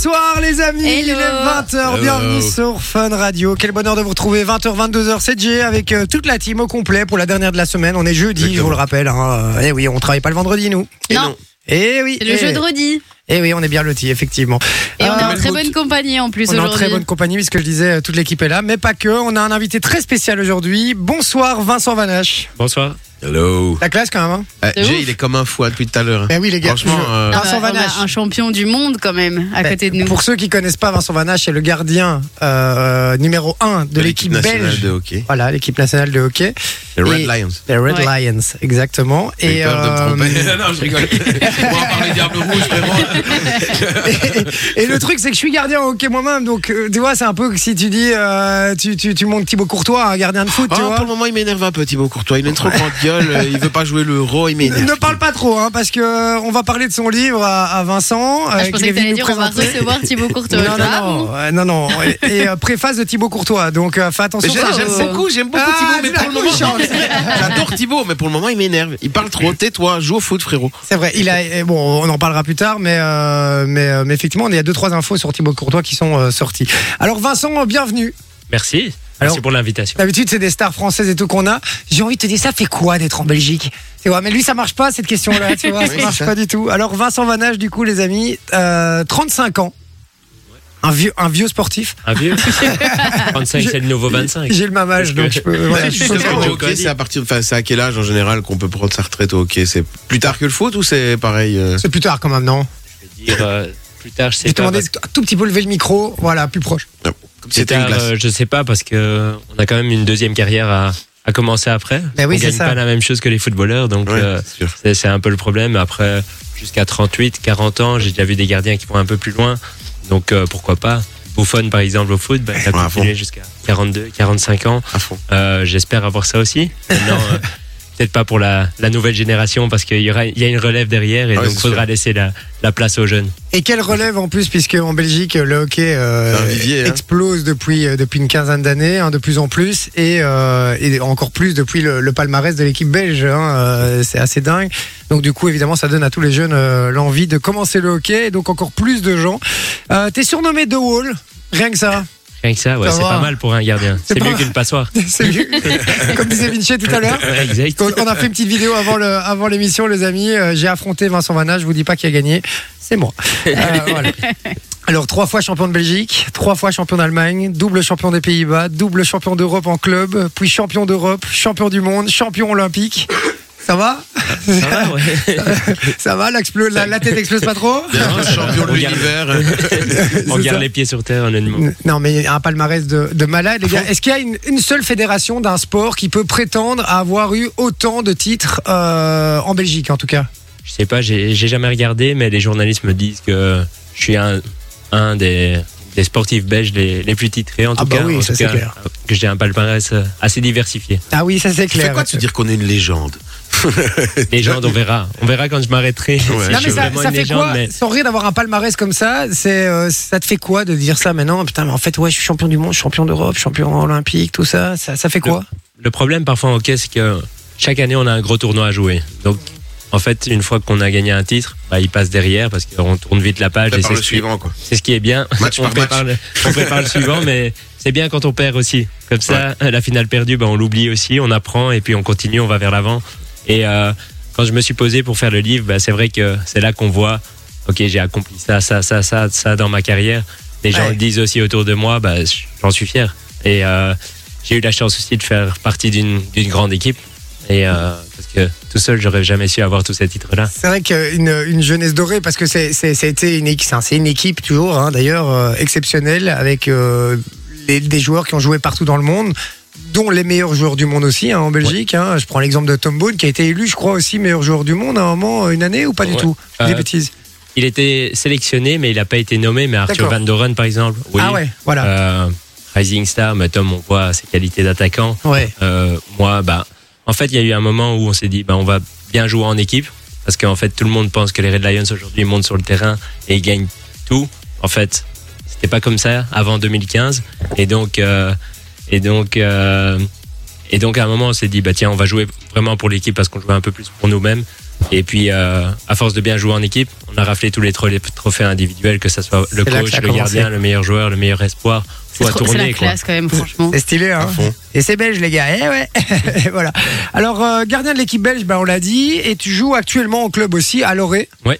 Bonsoir les amis, il est Hello. 20h, bienvenue sur Fun Radio. Quel bonheur de vous retrouver 20h, 22h, c'est J avec euh, toute la team au complet pour la dernière de la semaine. On est jeudi, je vous le rappelle. Hein. Euh, Eh oui, on travaille pas le vendredi nous. Et non, Eh oui. c'est le eh, jeu de Rodi. Eh oui, on est bien lotis effectivement. Et on est Euh, en très bonne compagnie en plus on est en aujourd'hui. très bonne compagnie puisque je disais euh, toute l'équipe est là, mais pas que. On a un invité très spécial aujourd'hui. Bonsoir Vincent Vanache. Bonsoir. Hello. La classe quand même. Hein? Eh, De Jay, ouf. il est comme un fou hein, depuis tout à l'heure. eh oui les gars. Franchement, je- euh, Ah Vincent on a Vanache. un champion du monde quand même à Ben, côté de nous. Pour ceux qui connaissent pas Vincent Vanache, c'est le gardien euh, numéro 1 de l'équipe nationale belge. de hockey. Voilà, l'équipe nationale de hockey. Les Red Et- Lions. Les Red Ouais. Lions, exactement. J'ai Et, peur de me euh, tromper. non, je rigole. On va parler Diable Rouge, frérot. et, et le truc, c'est que je suis gardien au hockey moi-même. Donc, euh, tu vois, c'est un peu que si tu dis, euh, tu, tu, tu montes Thibaut Courtois, un gardien de foot, tu Ah, vois. pour le moment, il m'énerve un peu, Thibaut Courtois. Il a une trop grande gueule. euh, Il veut pas jouer l'euro. Il m'énerve. Ne parle pas trop, hein, parce que euh, on va parler de son livre à, à Vincent. Ah, euh, je qu'il pensais que t'allais dire on va présenter. recevoir Thibaut Courtois. Non, non, Ah, non, euh, non, non. Et, et, euh, préface de Thibaut Courtois. Donc, euh, fais Mais attention. J'aime ça, j'aime euh, beaucoup, j'aime beaucoup Ah, Thibaut, mais pour le moment, couchant. j'adore Thibaut, mais pour le moment, il m'énerve. Il parle trop. Tais-toi, joue au foot, frérot. C'est vrai, il a bon, on en parlera plus tard, mais euh, mais, euh, mais effectivement, il y a deux trois infos sur Thibaut Courtois qui sont euh, sorties. Alors Vincent, bienvenue. Merci. Alors- Merci pour l'invitation. D'habitude, c'est des stars françaises et tout qu'on a. J'ai envie de te dire, ça fait quoi d'être en Belgique? Tu vois, mais lui, ça marche pas cette question-là. Tu vois, ça Oui, marche c'est pas du tout. Alors Vincent Vanage, du coup, les amis, euh, 35 ans, un vieux un vieux sportif. Un vieux 35, c'est le nouveau 25. J'ai le même âge, donc je peux. voilà, je. Joe hockey, c'est à partir enfin, c'est à quel âge en général qu'on peut prendre sa retraite au hockey? C'est plus tard que le foot ou c'est pareil euh? C'est plus tard quand même, non? Je vais dire, euh, plus tard, je Je sais vais te pas. demander parce- un tout petit peu lever le micro, voilà, plus proche. Plus c'était une euh, je sais pas parce que on a quand même une deuxième carrière à, à commencer après. Ben oui, on c'est gagne ça. pas la même chose que les footballeurs, donc Ouais, euh, c'est un peu le problème. Après, jusqu'à 38, 40 ans, j'ai déjà vu des gardiens qui vont un peu plus loin, donc euh, pourquoi pas? Buffon, par exemple, au foot, ben, il a Ouais, continué jusqu'à 42, 45 ans. Euh, J'espère avoir ça aussi. Maintenant, euh, peut-être pas pour la, la nouvelle génération parce qu'il y, aura- il y a une relève derrière et Ouais, donc c'est faudra sûr. laisser la, la place aux jeunes. Et quelle relève en plus, puisque en Belgique, le hockey euh, hein. explose depuis, euh, depuis une quinzaine d'années, hein, de plus en plus, et, euh, et encore plus depuis le, le palmarès de l'équipe belge. hein, euh, c'est assez dingue. Donc du coup, évidemment, ça donne à tous les jeunes euh, l'envie de commencer le hockey, et donc encore plus de gens. Euh, T'es surnommé The Wall, rien que ça. Rien que ça, ouais, c'est pas mal pour un gardien. C'est mieux qu'une passoire. C'est mieux. Comme disait Vinci tout à l'heure. On a fait une petite vidéo avant le, avant l'émission, les amis. Euh, J'ai affronté Vincent Vanna. Je vous dis pas qui a gagné, c'est moi. Euh, voilà. Alors trois fois champion de Belgique, trois fois champion d'Allemagne, double champion des Pays-Bas, double champion d'Europe en club, puis champion d'Europe, champion du monde, champion olympique. Ça va Ça va, ouais. Ça va l'explo- la, la tête explose pas trop Bien, champion de l'univers. On C'est garde les pieds sur terre, honnêtement. Non, mais un palmarès de, de malade, les gars. Est-ce qu'il y a une, une seule fédération d'un sport qui peut prétendre à avoir eu autant de titres euh, en Belgique, en tout cas? Je sais pas, j'ai jamais regardé, mais les journalistes me disent que je suis un, un des, des sportifs belges les, les plus titrés, en tout Ah bah cas. oui, En ça, tout c'est cas, clair. Que j'ai un palmarès euh, assez diversifié. Ah oui, ça c'est clair. quoi de se dire qu'on est une légende? Les gens, on verra. On verra quand je m'arrêterai. Ouais. Non mais ça, fait légende, quoi mais Sans rire d'avoir un palmarès comme ça, c'est euh, ça te fait quoi de dire ça maintenant? Putain, mais en fait ouais, je suis champion du monde, champion d'Europe, champion olympique, tout ça. Ça, ça fait quoi? le problème parfois en hockey, c'est que chaque année, on a un gros tournoi à jouer. Donc, en fait, une fois qu'on a gagné un titre, bah, il passe derrière parce qu'on tourne vite la page. c'est le ce qui- suivant, quoi. C'est ce qui est bien. Match on, par prépare match. Le, on prépare le suivant, mais c'est bien quand on perd aussi. Comme ça, la finale perdue, ben, on l'oublie aussi, on apprend et puis on continue, on va vers l'avant. Et euh, quand je me suis posé pour faire le livre, ben, c'est vrai que c'est là qu'on voit, ok, j'ai accompli ça, ça, ça, ça, ça dans ma carrière. Les gens Ouais. le disent aussi autour de moi, ben, j'en suis fier. Et euh, j'ai eu la chance aussi de faire partie d'une grande équipe. Et euh, parce que tout seul, j'aurais jamais su avoir tous ces titres-là. C'est vrai qu'une une jeunesse dorée, parce que été une une équipe toujours, hein, d'ailleurs euh, exceptionnelle, avec euh, les- des joueurs qui ont joué partout dans le monde dont les meilleurs joueurs du monde aussi hein, en Belgique. hein. Je prends l'exemple de Tom Bone qui a été élu, je crois aussi meilleur joueur du monde à un moment, une année ou pas du Ouais. tout? Je des Euh, bêtises. Il était sélectionné, mais il n'a pas été nommé. Mais Arthur. Van Doren, par exemple, oui. Ah ouais, voilà. Euh, Rising Star, mais Tom, on voit ses qualités d'attaquant. ouais. Euh, moi, bah, en fait, il y a eu un moment où on s'est dit, bah, on va bien jouer en équipe, parce qu'en fait, tout le monde pense que les Red Lions aujourd'hui montent sur le terrain et ils gagnent tout. En fait, c'était pas comme ça avant 2015, et donc, euh, et donc, euh, et donc, à un moment, on s'est dit, bah tiens, on va jouer vraiment pour l'équipe parce qu'on jouait un peu plus pour nous-mêmes. Et puis, euh, à force de bien jouer en équipe, on a raflé tous les tro- les trophées individuels, que ce soit le coach, le gardien, le meilleur joueur, le meilleur espoir. C'est la quoi. classe quand même, franchement. C'est stylé, hein À fond. Et c'est belge, les gars. Eh ouais. Et voilà. Alors, euh, gardien de l'équipe belge, bah, on l'a dit. Et tu joues actuellement au club aussi, à Loré. Ouais.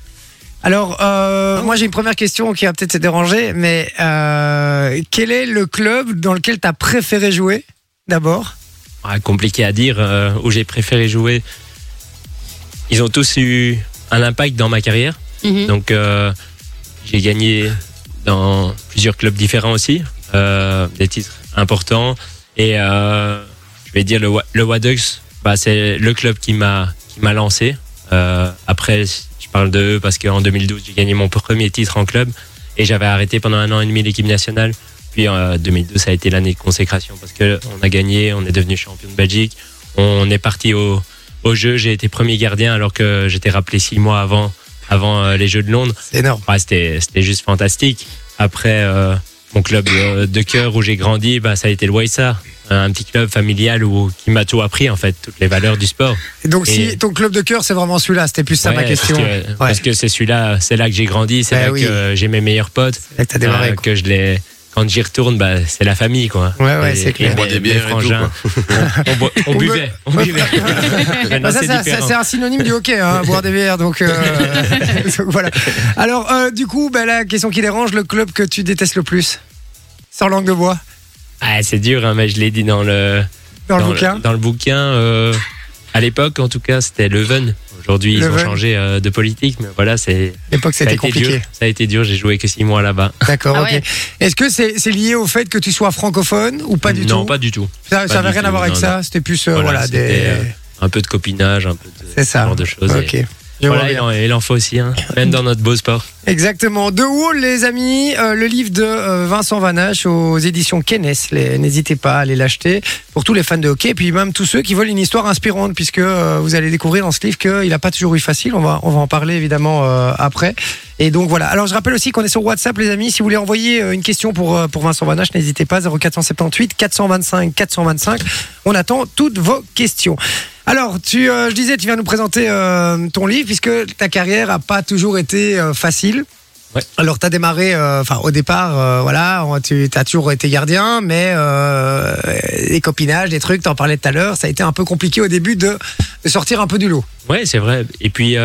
Alors, euh, moi, j'ai une première question qui va peut-être te déranger. Mais euh, quel est le club dans lequel tu as préféré jouer, d'abord? Ah, compliqué à dire, euh, où j'ai préféré jouer. Ils ont tous eu un impact dans ma carrière. Mhm. Donc, euh, j'ai gagné dans plusieurs clubs différents aussi, euh, des titres importants. Et euh, je vais dire le, le Waducks, bah, c'est le club qui m'a qui m'a lancé. Euh, après, je parle de eux parce qu'en 2012, j'ai gagné mon premier titre en club et j'avais arrêté pendant un an et demi l'équipe nationale. Puis en 2012, ça a été l'année de consécration parce que on a gagné, on est devenu champion de Belgique. On est parti au, au jeu. J'ai été premier gardien alors que j'étais rappelé six mois avant avant euh, les Jeux de Londres. C'est énorme. Ouais, c'était c'était juste fantastique. Après, euh, mon club de, de cœur où j'ai grandi, bah, ça a été le Waïsa, un petit club familial où, qui m'a tout appris, en fait, toutes les valeurs du sport. Et donc, Et- si ton club de cœur, c'est vraiment celui-là, c'était plus ça ma question. Parce que, parce que c'est celui-là, c'est là que j'ai grandi, c'est Bah là oui. que j'ai mes meilleurs potes, Là que t'as démarré. euh, quoi. que je les. Quand j'y retourne, bah, c'est la famille, quoi. Ouais, ouais, c'est clair. On boit des bières et tout, frangins. On, on bo- on On buvait, on buvait. Bah, c'est un synonyme du hockey, hein, boire des bières. Donc, euh, donc voilà. Alors, euh, du coup, bah, la question qui dérange, le club que tu détestes le plus Sans langue de bois? Ah, c'est dur, hein, mais je l'ai dit dans le, dans, le bouquin dans le bouquin, euh, à l'époque, en tout cas, c'était Leuven. Aujourd'hui, ils ont changé euh, de politique, mais voilà, c'est. L'époque, Ça a c'était été compliqué. dur. Ça a été dur. J'ai joué que six mois là-bas. D'accord, Ah ok. ouais. Est-ce que c'est lié au fait que tu sois francophone ou pas du non, tout pas du tout. Ça n'avait rien à voir avec non, ça C'était plus, euh, Voilà, des. euh, Un peu de copinage, un peu de c'est ça. ce genre de choses. Ok. Et Voilà, il en, il en faut aussi, hein, même dans notre beau sport. Exactement. The Wall, les amis, euh, le livre de euh, Vincent Vanache aux éditions Kennes. N'hésitez pas à aller l'acheter pour tous les fans de hockey, et puis même tous ceux qui veulent une histoire inspirante, puisque euh, vous allez découvrir dans ce livre qu'il n'a pas toujours eu facile. On va, on va en parler évidemment après. Et donc voilà. Alors je rappelle aussi qu'on est sur WhatsApp, les amis. Si vous voulez envoyer une question pour, pour Vincent Vanache, n'hésitez pas. 0478 425 425. On attend toutes vos questions. Alors, tu, euh, je disais, tu viens nous présenter euh, ton livre, puisque ta carrière a pas toujours été euh, facile. Ouais. Alors, tu as démarré, enfin, au départ, voilà, tu as toujours été gardien, mais les copinages, des trucs, t'en parlais tout à l'heure, ça a été un peu compliqué au début de, de sortir un peu du lot. Ouais, c'est vrai. Et puis,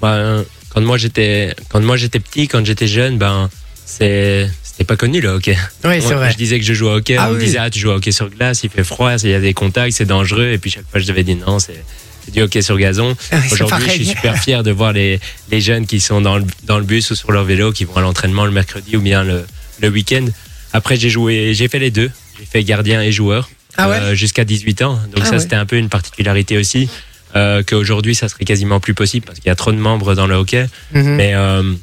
ben, quand moi j'étais, quand moi j'étais petit, quand j'étais jeune, ben, c'est, c'était pas connu le hockey. Oui, c'est vrai. Je disais que je jouais au hockey, Ah on me disait ah tu joues au hockey sur glace, il fait froid, il y a des contacts, c'est dangereux. Et puis chaque fois je devais dire non, c'est c'est du hockey sur gazon. Ah C'est Aujourd'hui, je suis super fier de voir les, les jeunes qui sont dans le, dans le bus ou sur leur vélo, qui vont à l'entraînement le mercredi ou bien le, le week-end. Après, j'ai joué, j'ai fait les deux. J'ai fait gardien et joueur Ah ouais euh, jusqu'à 18 ans. Donc Ah ça, ouais. c'était un peu une particularité aussi. Euh, qu'aujourd'hui, ça serait quasiment plus possible parce qu'il y a trop de membres dans le hockey. Mhm. Mais, euh,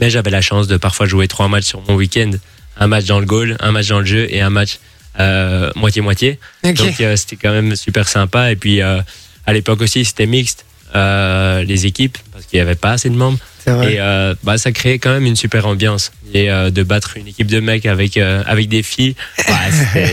mais j'avais la chance de parfois jouer trois matchs sur mon week-end. Un match dans le goal, un match dans le jeu et un match euh, moitié-moitié. Donc euh, c'était quand même super sympa. Et puis euh, à l'époque aussi, c'était mixte, les équipes, parce qu'il n'y avait pas assez de membres. Et bah, ça créait quand même une super ambiance. Et de battre une équipe de mecs avec, avec des filles, bah,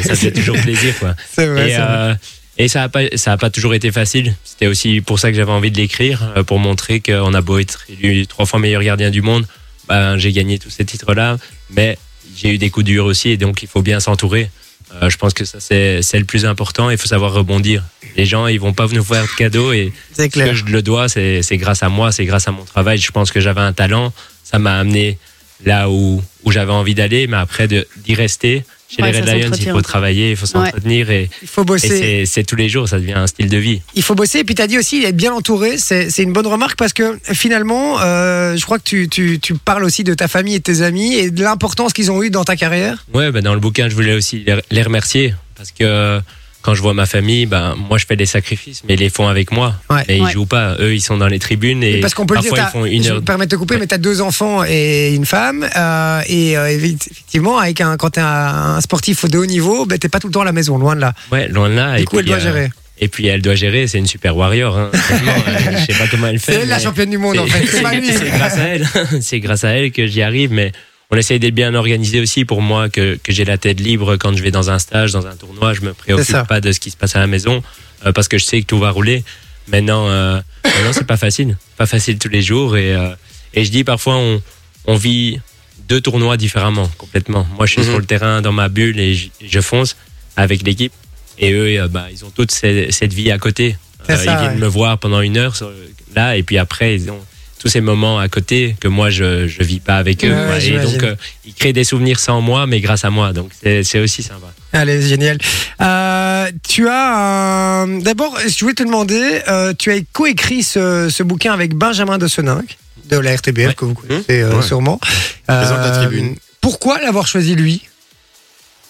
ça faisait toujours plaisir. Quoi. Vrai. Et, c'est vrai. et ça n'a pas, ça a pas toujours été facile. C'était aussi pour ça que j'avais envie de l'écrire, pour montrer qu'on a beau être élu trois fois meilleur gardien du monde, ben, j'ai gagné tous ces titres-là, mais j'ai eu des coups durs aussi, et donc il faut bien s'entourer. Euh, je pense que ça, c'est le plus important. Il faut savoir rebondir. Les gens, ils vont pas nous faire de cadeaux, et ce que je le dois, c'est grâce à moi, c'est grâce à mon travail. Je pense que j'avais un talent, ça m'a amené là où, où j'avais envie d'aller, mais après d'y rester. Chez Ouais, les Red Lions, il faut travailler, il faut s'entretenir et, Il faut bosser. c'est- tous les jours, ça devient un style de vie. Il faut bosser. Et puis, tu as dit aussi être bien entouré. C'est une bonne remarque parce que finalement, euh, je crois que tu, tu, tu parles aussi de ta famille et de tes amis et de l'importance qu'ils ont eu dans ta carrière. Ouais, ben dans le bouquin, je voulais aussi les- les remercier parce que quand je vois ma famille, ben moi je fais des sacrifices, mais ils les font avec moi. Ouais. Et ils Ouais. jouent pas. Eux, ils sont dans les tribunes et, parce qu'on peut le dire, parfois ils font une je heure. me permets de te couper, Ouais. mais tu as deux enfants et une femme. euh, et euh, effectivement, avec un, quand tu es un, sportif de haut niveau, ben, t'es pas tout le temps à la maison, loin de là. Ouais, loin de là. Du et coup, elle doit euh, gérer. Et puis elle doit gérer. C'est une super warrior. Hein. Euh, je sais pas comment elle fait. C'est la championne du monde, en fait. C'est grâce à elle. c'est grâce à elle que j'y arrive, mais on essaye d'être bien organisé aussi pour moi, que, que j'ai la tête libre quand je vais dans un stage, dans un tournoi. Je me préoccupe pas de ce qui se passe à la maison euh, parce que je sais que tout va rouler. Maintenant, euh, non, c'est pas facile. Pas facile tous les jours. Et, euh, et je dis parfois, on, on vit deux tournois différemment, complètement. Moi, je suis Mhm. sur le terrain dans ma bulle et je, je fonce avec l'équipe. Et eux, euh, bah, ils ont toute cette vie à côté. Euh, ça, ils viennent ouais. me voir pendant une heure sur- là, et puis après, ils ont tous ces moments à côté que moi, je je vis pas avec eux. Ouais, quoi. ouais, et donc, euh, ils créent des souvenirs sans moi, mais grâce à moi. Donc, c'est aussi sympa. Allez, génial. Euh, tu as un... D'abord, je voulais te demander, euh, tu as coécrit ce, ce bouquin avec Benjamin de Seninck, de la RTBF, Ouais. que vous connaissez euh, Ouais. sûrement. Présente la tribune. Pourquoi l'avoir choisi lui?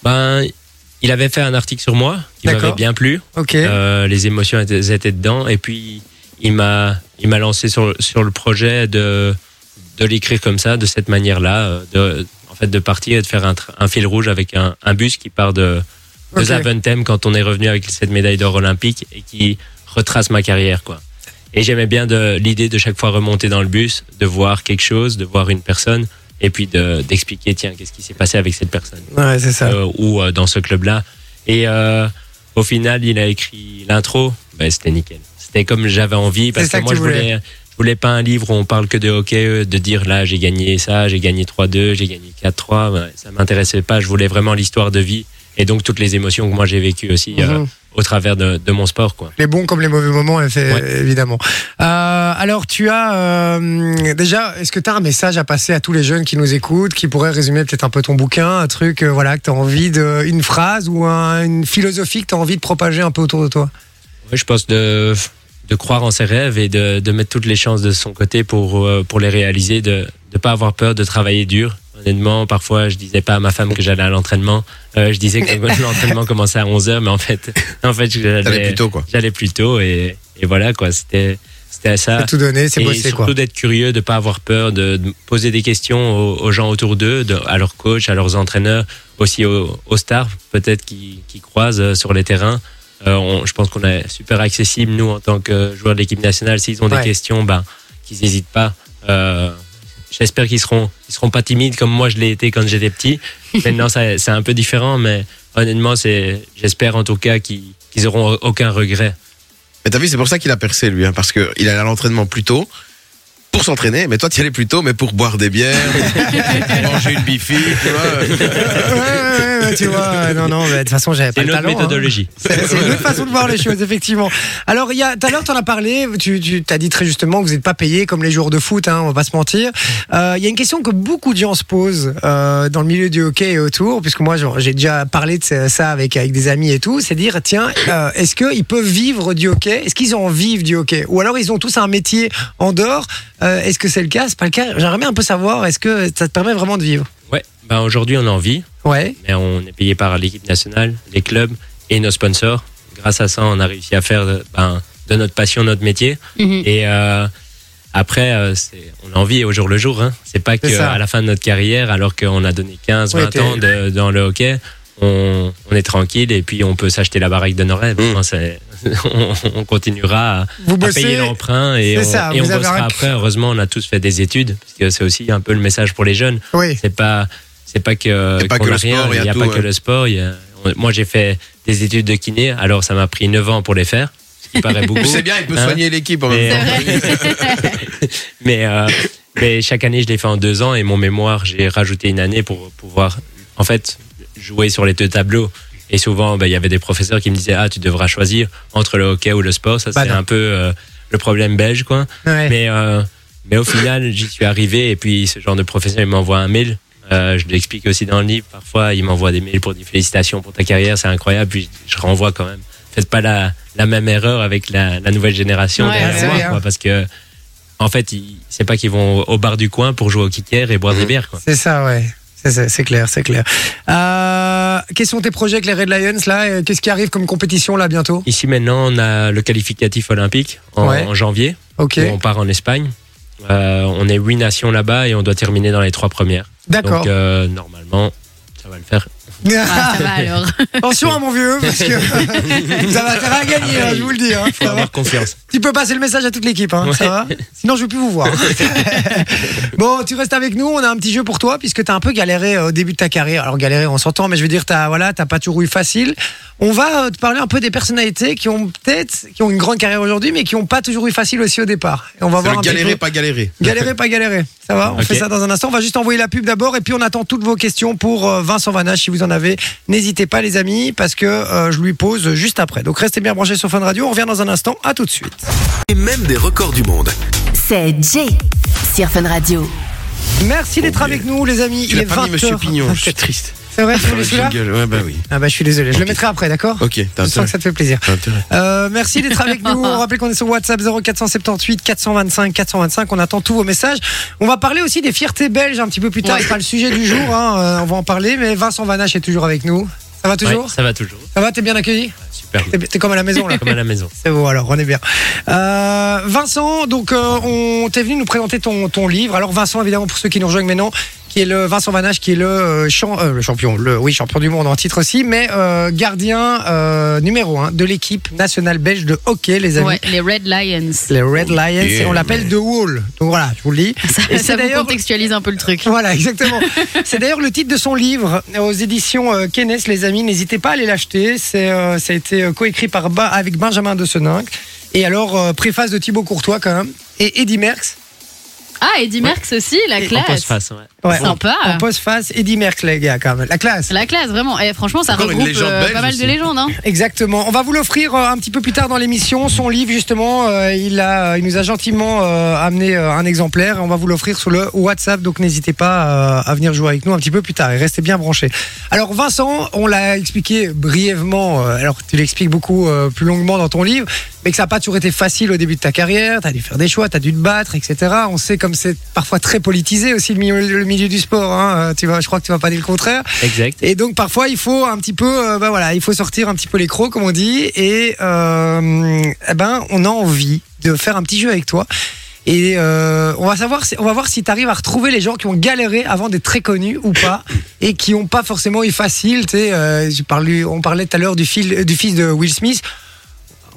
Ben, il avait fait un article sur moi qui m'avait bien plu. Ok. Euh, les émotions étaient, étaient dedans. Et puis, il m'a, il m'a lancé sur, sur le projet de, de l'écrire comme ça, de cette manière-là, euh, de, en fait, de partir et de faire un, un fil rouge avec un, un bus qui part de, de Ok. Zaventem quand on est revenu avec cette médaille d'or olympique et qui retrace ma carrière, quoi. Et j'aimais bien de, l'idée de chaque fois remonter dans le bus, de voir quelque chose, de voir une personne, et puis de, d'expliquer, tiens, qu'est-ce qui s'est passé avec cette personne Ouais, c'est ça. euh, ou euh, dans ce club-là. Et euh, au final, il a écrit l'intro. Ben, c'était nickel. C'était comme j'avais envie parce que que moi, je voulais. voulais, je voulais pas un livre où on parle que de hockey, euh, de dire là, j'ai gagné ça, j'ai gagné 3-2, j'ai gagné 4-3. Ouais, ça m'intéressait pas. Je voulais vraiment l'histoire de vie et donc toutes les émotions que moi j'ai vécues aussi euh, Mhm. au travers de, de mon sport, quoi. Les bons comme les mauvais moments, Ouais. évidemment. Euh, alors, tu as euh, déjà, est-ce que tu as un message à passer à tous les jeunes qui nous écoutent, qui pourrait résumer peut-être un peu ton bouquin, un truc, euh, voilà, que tu as envie de, une phrase ou un- une philosophie que tu as envie de propager un peu autour de toi? Ouais, je pense de, de croire en ses rêves et de, de mettre toutes les chances de son côté pour, euh, pour les réaliser, de ne pas avoir peur de travailler dur. Honnêtement, parfois, je disais pas à ma femme que j'allais à l'entraînement. Euh, je disais que l'entraînement commençait à 11h, mais en fait, en fait j'allais plus tôt, quoi. j'allais plus tôt et, et voilà, quoi. C'était c'était ça. C'est tout donné, c'est Et bossé, surtout d'être curieux, de pas avoir peur, de, de poser des questions aux, aux gens autour d'eux, de- à leurs coachs, à leurs entraîneurs, aussi aux, aux stars peut-être qui, qui croisent euh, sur les terrains. Euh, on- je pense qu'on est super accessible nous en tant que joueurs de l'équipe nationale. S'ils ont Ouais. des questions, ben qu'ils n'hésitent pas. Euh, J'espère qu'ils seront, ils seront pas timides comme moi je l'ai été quand j'étais petit. Maintenant, ça- c'est un peu différent, mais honnêtement, c'est, j'espère en tout cas qu'ils qu'ils auront aucun regret. Mais t'as vu, c'est pour ça qu'il a percé, lui, hein, parce qu'il allait à l'entraînement plus tôt pour s'entraîner, mais toi, tu y allais plus tôt, mais pour boire des bières, manger une bifi, tu vois. ouais, ouais, ouais, tu vois, non, non, mais de toute façon, j'avais pas C'est le talent. hein. méthodologie. C'est c'est une autre façon de voir les choses, effectivement. Alors, il y a, tout à l'heure, tu en as parlé, tu, tu as dit très justement que vous n'êtes pas payé comme les joueurs de foot, hein, on va pas se mentir. Euh, Il y a une question que beaucoup de gens se posent euh, dans le milieu du hockey et autour, puisque moi, genre, j'ai déjà parlé de ça avec, avec des amis et tout, c'est dire, tiens, euh, est-ce qu'ils peuvent vivre du hockey? Est-ce qu'ils de vivre du hockey? Ou alors, ils ont tous un métier en dehors Euh, Est-ce que c'est le cas? C'est pas le cas J'aimerais bien un peu savoir, est-ce que ça te permet vraiment de vivre? Ouais, ben aujourd'hui on en vit, Ouais, mais on est payé par l'équipe nationale, les clubs et nos sponsors. Grâce à ça, on a réussi à faire de, ben, de notre passion notre métier. Mhm. Et euh, après, euh, c'est- on en vit au jour le jour. Hein. C'est pas qu'à la fin de notre carrière, alors qu'on a donné 15, Ouais, 20 t'es- ans de- dans le hockey, on, on est tranquille et puis on peut s'acheter la baraque de nos rêves. Mm. Hein, c'est- on, on continuera à, vous à payer l'emprunt et on, ça, et on bossera un- après. Heureusement, on a tous fait des études, parce que c'est aussi un peu le message pour les jeunes. Oui, C'est pas, c'est pas que, pas qu'on que a le rien, sport, il n'y a tout, pas que le sport. il y a- moi, j'ai fait des études de kiné, alors ça m'a pris 9 ans pour les faire, ce qui paraît beaucoup. C'est bien, il peut Hein soigner l'équipe en Mais- même temps. mais, euh, mais chaque année, je l'ai fait en deux ans et mon mémoire, j'ai rajouté une année pour pouvoir, en fait, jouer sur les deux tableaux. Et souvent, ben, il y avait des professeurs qui me disaient Ah, tu devras choisir entre le hockey ou le sport. Ça, Bah c'est un peu euh, le problème belge, quoi. ouais. Mais, euh, mais au final, j'y suis arrivé et puis ce genre de professeur, il m'envoie un mail. Euh, je l'explique aussi dans le livre. Parfois, il m'envoie des mails pour dire félicitations pour ta carrière, c'est incroyable. Puis je renvoie quand même. Faites pas la, la même erreur avec la, la nouvelle génération Ouais, derrière moi, quoi, parce que en fait, c'est pas qu'ils vont au bar du coin pour jouer au kicker et boire des Mhm. bières. Quoi. C'est ça, ouais. C'est- clair, c'est clair. Euh, quels sont tes projets avec les Red Lions là Qu'est-ce qui arrive comme compétition là bientôt? Ici maintenant, on a le qualificatif olympique en, Ouais. en janvier. Ok, on part en Espagne. Euh, on est huit nations là-bas et on doit terminer dans les trois premières. d'accord. Donc euh, normalement, ça va le faire. Ah, ça va alors. Attention à mon vieux, parce que vous avez intérêt à gagner, hein, je vous le dis. Hein, Faut ça va avoir confiance. tu peux passer le message à toute l'équipe, hein, ça va Sinon, je ne veux plus vous voir. bon, tu restes avec nous. On a un petit jeu pour toi, puisque tu as un peu galéré euh, au début de ta carrière. Alors, galéré, on s'entend, mais je veux dire, tu n'as voilà, t'as pas toujours eu facile. On va euh, te parler un peu des personnalités qui ont peut-être, qui ont une grande carrière aujourd'hui, mais qui n'ont pas toujours eu facile aussi au départ. Et on va voir un galérer, peu- pas galérer. Galérer, pas galérer. Ça va On fait ça dans un instant. On va juste envoyer la pub d'abord et puis on attend toutes vos questions pour euh, Vincent Vanache si vous en avez. N'hésitez pas les amis parce que euh, je lui pose juste après. Donc restez bien branchés sur Fun Radio. On revient dans un instant. À tout de suite. Et même des records du monde. C'est Jay sur Fun Radio. Merci d'être avec nous les amis. Tu Il est pas mis 20 Monsieur. Pignon, je suis triste. C'est vrai, tu Dans voulais celui-là Ouais, bah oui. Ah bah je suis désolé. Je le mettrai après, d'accord Ok, t'as Je sens que ça te fait plaisir. T'as intérêt. Euh, merci d'être avec nous. On rappelle qu'on est sur WhatsApp 0478 425 425. On attend tous vos messages. On va parler aussi des fiertés belges un petit peu plus tard. Ouais. C'est pas le sujet du jour. hein. Euh, on va en parler. Mais Vincent Vanache est toujours avec nous. Ça va toujours Ouais, ça va toujours. Ça va T'es bien accueilli Super. T'es t'es comme à la maison là. Comme à la maison. C'est bon alors, on est bien. Euh, Vincent, donc euh, on t'es venu nous présenter ton, ton livre. Alors Vincent, évidemment pour ceux qui nous rejoignent maintenant, qui est le Vincent Vanache, qui est le, euh, champ- euh, le champion, le oui champion du monde en titre aussi, mais euh, gardien euh, numéro un de l'équipe nationale belge de hockey, les amis. Ouais, les Red Lions. Les Red Lions, et on mais- l'appelle The Wall. Donc voilà, je vous le dis. Ça, Et ça vous contextualise un peu le truc. voilà, exactement. c'est d'ailleurs le titre de son livre aux éditions euh, Kennes, les amis. N'hésitez pas à aller l'acheter. C'est, euh, ça a été euh, coécrit par Ba- avec Benjamin de Seninck. Et alors, euh, préface de Thibaut Courtois quand même. Et Eddie Merckx. Ah, Eddie Merckx aussi, la En classe. postface, ouais. Ouais, Sympa. En, en postface, Eddie Merckx, les gars, quand même. La classe. La classe, vraiment. Et franchement, ça Encore regroupe euh, pas mal aussi. de légendes. Hein. Exactement. On va vous l'offrir euh, un petit peu plus tard dans l'émission. Son livre, justement, euh, il, a, il nous a gentiment euh, amené euh, un exemplaire. On va vous l'offrir sur le WhatsApp. Donc n'hésitez pas euh, à venir jouer avec nous un petit peu plus tard. Et restez bien branchés. Alors Vincent, on l'a expliqué brièvement. euh, alors tu l'expliques beaucoup euh, plus longuement dans ton livre. Mais que ça n'a pas toujours été facile au début de ta carrière. Tu as dû faire des choix, tu as dû te battre, etc. On sait comme c'est parfois très politisé aussi le milieu, le milieu du sport. hein. Euh, Tu vois, je crois que tu vas pas dire le contraire. Exact. Et donc parfois il faut un petit peu, euh, bah voilà, il faut sortir un petit peu les crocs comme on dit. Et euh, eh ben on a envie de faire un petit jeu avec toi. Et euh, on va savoir, on va voir si tu arrives à retrouver les gens qui ont galéré avant d'être très connus ou pas, et qui ont pas forcément eu facile. Tu sais, euh, on parlait tout à l'heure du, du fils de Will Smith.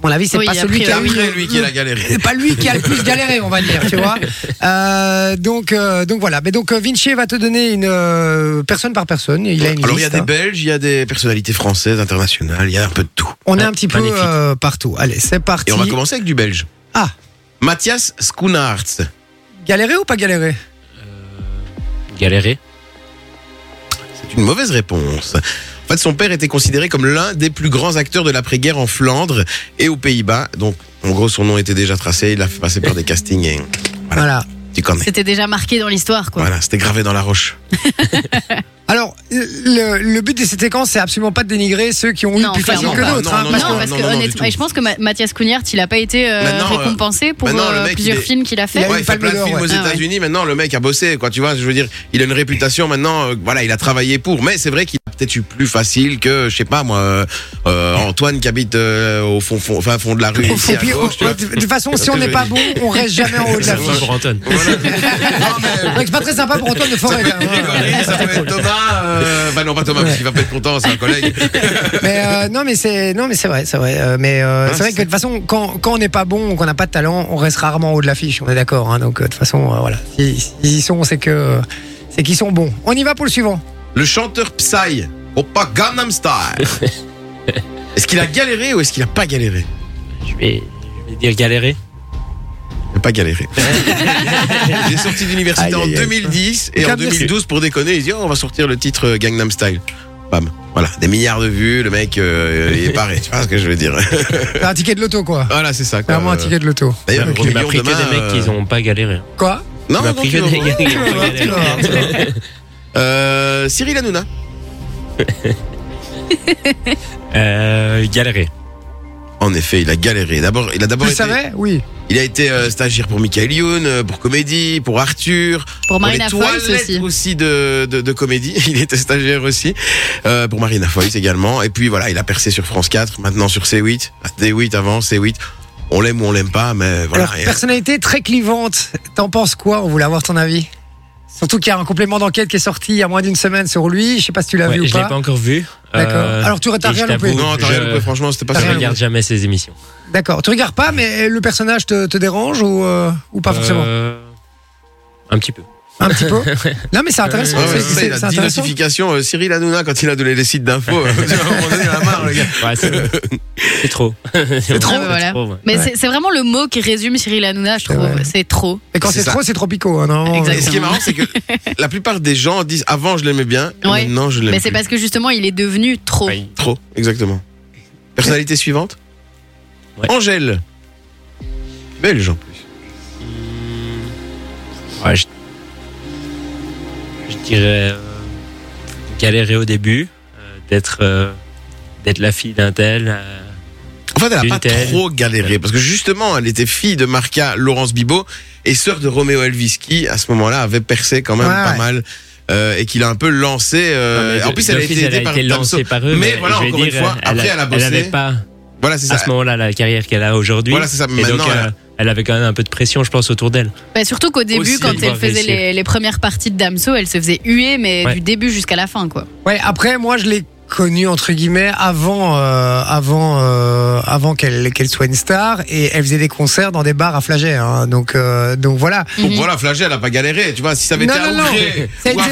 Mon avis, c'est Oui, pas celui qui a lui qui a la galéré. c'est pas lui qui a le plus galéré, on va dire, tu vois. Euh, donc, euh, donc voilà. Mais donc euh, Vinci va te donner une euh, personne par personne. Il a une Alors il y a des hein. Belges, il y a des personnalités françaises, internationales, il y a un peu de tout. On est un petit peu magnifique. euh, partout. Allez, c'est parti. Et on va commencer avec du Belge. Ah, Mathias Schoenaerts. galéré ou pas galéré? Galérer. C'est une mauvaise réponse. Fait, son père était considéré comme l'un des plus grands acteurs de l'après-guerre en Flandre et aux Pays-Bas. Donc, en gros, son nom était déjà tracé. Il a fait passer par des castings et Voilà. tu connais. C'était déjà marqué dans l'histoire, quoi. Voilà, c'était gravé dans la roche. Alors, le, le but de cette séquence, c'est absolument pas de dénigrer ceux qui ont eu Non, plus facile que d'autres. Non, hein, non, parce Non, que- non, parce non, que non, du honnêtement, je pense que Ma- Mathias Couniert, il a pas été euh, euh, récompensé pour euh, mec, plusieurs il est- films qu'il a Il fait. a Ouais, il fait plein de films ouais. aux Ah ouais. États-Unis. Maintenant, le mec a bossé, quoi. Tu vois, je veux dire, il a une réputation maintenant. euh, voilà, il a travaillé pour. Mais c'est vrai qu'il a peut-être eu plus facile que, je sais pas moi, Antoine qui habite euh, au fond, fond, enfin, fond de la rue. Ici, à gauche, de toute façon, si on n'est pas bon, on reste jamais en haut de C'est la Donc, C'est pas très sympa pour Antoine de Forêt. hein. ça peut être Thomas. Euh, bah non, pas Thomas, parce qu'il va pas être content, c'est un collègue. Mais euh, non, mais c'est non, mais c'est vrai, c'est vrai. Euh, mais euh, Ah, c'est vrai que de toute façon, quand, quand on n'est pas bon, qu'on n'a pas de talent, on reste rarement en haut de l'affiche. On est d'accord. hein. donc euh, de toute façon, euh, voilà. S'ils s'ils y sont, c'est que c'est qu'ils sont bons. On y va pour le suivant. Le chanteur Psy, Oppa Gangnam Style. Est-ce qu'il a galéré ou est-ce qu'il a pas galéré? Je vais, je vais dire galérer. Il a pas galéré. il est sorti d'université en aïe, aïe. 2010 et en Comme dire- 2012 pour déconner, il dit oh, on va sortir le titre euh, Gangnam Style. Bam. Voilà, des milliards de vues, le mec euh, il est paré, tu vois ce que je veux dire? C'est un ticket de loto, quoi. voilà, c'est ça. quoi. Clairement un ticket de loto. D'ailleurs, Tu Gros m'as pris que des mecs qui euh, n'ont pas galéré. Quoi? Non, Tu non, pris tu que vas des qui n'ont Tu pas tu tu galéré. Euh, Cyril Hanouna. Euh, galérer. En effet, il a galéré. D'abord, il a d'abord Tu été, savais? Oui. Il a été euh, stagiaire pour Michael Youn, euh, pour Comédie, pour Arthur, Pour Marina les Foïs toilettes aussi. de, de, de comédie. Il était stagiaire aussi. Euh, pour Marina Foïs également. Et puis voilà, il a percé sur France 4, maintenant sur C8. D8 avant, C8. On l'aime ou on l'aime pas, mais voilà. Alors, personnalité très clivante. T'en penses quoi? On voulait avoir ton avis. Surtout qu'il y a un complément d'enquête qui est sorti il y a moins d'une semaine sur lui. Je sais pas si tu l'as Ouais, vu ou je l'ai pas. pas encore vu. D'accord. Euh, Alors, tu t'as rien loupé. non, t'as rien loupé, franchement, c'était pas Je regarde jamais ces émissions. D'accord. Tu regardes pas, mais le personnage te, te dérange ou, euh, ou pas forcément? Euh, Un petit peu. Un petit peu. Non, mais c'est intéressant. Ouais, ouais, c'est- ça, il c'est a c'est 10 intéressant. notifications. euh, Cyril Hanouna, quand il a donné les sites d'infos, euh. Ouais, c'est c'est trop. C'est Ah, bah voilà. ouais. Mais c'est- c'est vraiment le mot qui résume Cyril Hanouna, je trouve. C'est trop. Et quand C'est trop, c'est tropico. Hein, non, Exactement. Et ce qui est marrant, c'est que la plupart des gens disent avant je l'aimais bien, maintenant je l'aime Mais c'est plus. parce que justement, il est devenu trop. Trop, exactement. Personnalité suivante Ouais. Angèle. Belge en plus. Ouais, je... je dirais euh, galérer au début, euh, d'être euh, d'être la fille d'un tel. euh, En fait, elle a Une pas telle. trop galéré parce que justement, elle était fille de Marca Laurence Bibot et sœur de Roméo Elvis qui, à ce moment-là, avait percé quand même Ouais, pas ouais. mal euh, et qu'il a un peu lancé. euh, non, mais en plus, elle a été aidée par été Damso. lancée par eux. Mais voilà, je vais encore une dire, fois, elle, après, elle a bossé. n'avait pas Voilà, c'est à ça. ce moment-là la carrière qu'elle a aujourd'hui. Voilà, c'est ça. Et donc, Maintenant, elle euh, elle avait quand même un peu de pression, je pense, autour d'elle. Bah, surtout qu'au début, Aussi, quand elle faisait les, les premières parties de Damso, elle se faisait huer, mais Ouais. du début jusqu'à la fin, quoi. Ouais, après, moi, je l'ai connue, entre guillemets, avant, euh, avant, euh, avant qu'elle qu'elle soit une star. Et elle faisait des concerts dans des bars à Flagey. hein. donc, euh, donc voilà. Donc Mhm. voilà, Flagey, elle a pas galéré. Tu vois, si ça avait Non, été à non, non. Ou à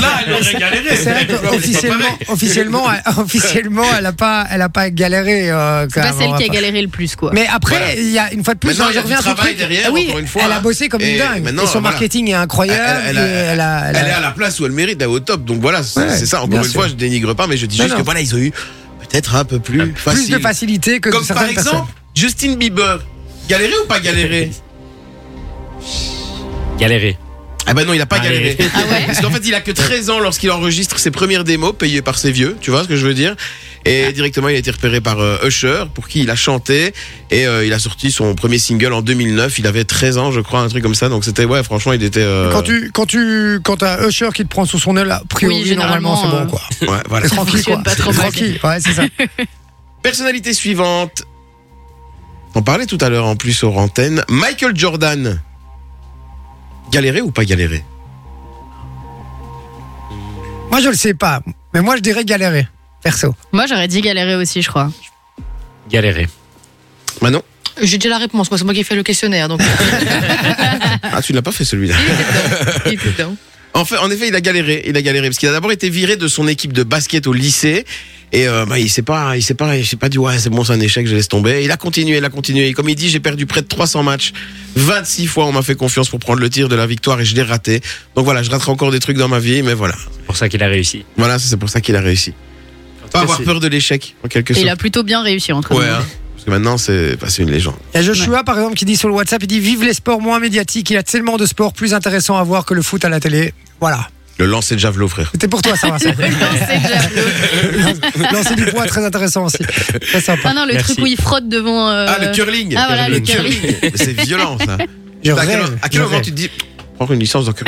là, elle aurait galéré. C'est vrai qu'officiellement, pareil. officiellement, elle- officiellement, elle a pas, elle a pas galéré. Euh, C'est pas celle qui a galéré le plus, quoi. Mais après, Voilà. il y a une fois de plus, hein, je reviens sur truc. derrière, Ah oui, une fois, elle a bossé comme une dingue. et son voilà. marketing est incroyable. Elle- est à la place où elle mérite, elle est au top. Donc voilà, c'est ça. Encore une fois, je dénigre pas, mais je dis Non, juste non. que voilà, ils ont eu peut-être un peu plus plus facile. de facilité que Comme par certaines exemple, Justin Bieber. Galéré ou pas galéré Galérer. Ah bah non, il a pas Allez. galéré. Ah ouais Parce qu'en fait, il a que 13 ans lorsqu'il enregistre ses premières démos payées par ses vieux, tu vois ce que je veux dire? Et directement, il a été repéré par euh, Usher, pour qui il a chanté, et euh, il a sorti son premier single en 2009. Il avait 13 ans, je crois, un truc comme ça. Donc c'était, ouais, franchement, il était. euh, Quand tu, quand tu, quand t'as Usher qui te prend sous son aile, a priori, Oui, normalement, c'est bon, quoi. Ouais, voilà. Tranquille, quoi. tranquille, ouais, c'est ça. Personnalité suivante. On parlait tout à l'heure en plus aux antennes. Michael Jordan. Galéré ou pas galéré Moi, je le sais pas. Mais moi, je dirais galérer. Perso. Moi, j'aurais dit galérer aussi, je crois. Galérer. Manon J'ai déjà la réponse, moi c'est moi qui ai fait le questionnaire, donc Ah, tu ne l'as pas fait celui-là. il était. En, fait, en effet, il a galéré. Il a galéré parce qu'il a d'abord été viré de son équipe de basket au lycée. Et euh, bah, il s'est pas, il s'est pas, il s'est pas dit ouais c'est bon c'est un échec je laisse tomber. Il a continué, il a continué. Et comme il dit j'ai perdu près de 300 matchs, 26 fois on m'a fait confiance pour prendre le tir de la victoire et je l'ai raté. Donc voilà je raterai encore des trucs dans ma vie mais voilà C'est pour ça qu'il a réussi. voilà c'est pour ça qu'il a réussi. En tout Pas cas, avoir peur de l'échec en quelque Et sorte. il a plutôt bien réussi entre Ouais nous. hein. Que maintenant c'est passé une légende. Il y a Joshua, par exemple, qui dit sur le WhatsApp, il dit Vive les sports moins médiatiques. Il y a tellement de sports plus intéressants à voir que le foot à la télé. Voilà. Le lancer de javelot frère. C'était pour toi, ça, Vincent. C'est déjà- Lancer du poids, très intéressant aussi. Très sympa. Ah non, le Merci. truc où il frotte devant. euh, Ah le curling. Ah voilà, le curling. C'est violent ça. Je à quel, rêve. à quel je moment rêve. tu te dis prendre une licence dans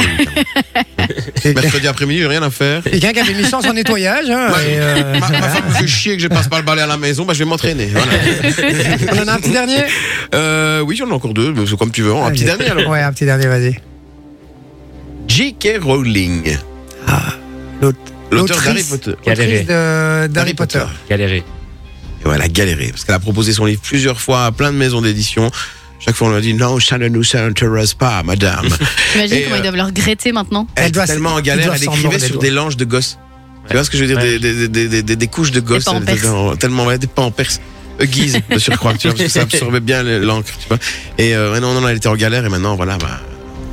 même. Mercredi après-midi j'ai rien à faire. Quelqu'un qui avait une licence en nettoyage. hein, Ouais. et, euh, Ma, ma femme me fait chier que je passe pas le balai à la maison, bah je vais m'entraîner. Voilà. on en a un petit dernier Euh, oui, j'en ai encore deux, comme tu veux. Un petit dernier alors. Ouais, un petit dernier, vas-y. J.K. Rowling, L'autre. l'auteur d'Harry. Potter. De- d'Harry Potter. Galérer. Et voilà, galéré. Parce qu'elle a proposé son livre plusieurs fois à plein de maisons d'édition. Chaque fois, on a dit non, ça ne nous intéresse pas, madame. T'imagines Et, comment euh, ils doivent le regretter maintenant Elle, Elle était tellement en galère, elle écrivait sur des langes de gosses. Tu vois ce que je veux dire Ouais. des, des, des, des, des- des couches de gosses. Tellement, ouais, des pampers. Euh, guise de surcroît, tu vois, parce que ça absorbait bien le- l'encre, tu vois. Et euh, non, non, elle était en galère et maintenant, voilà, bah,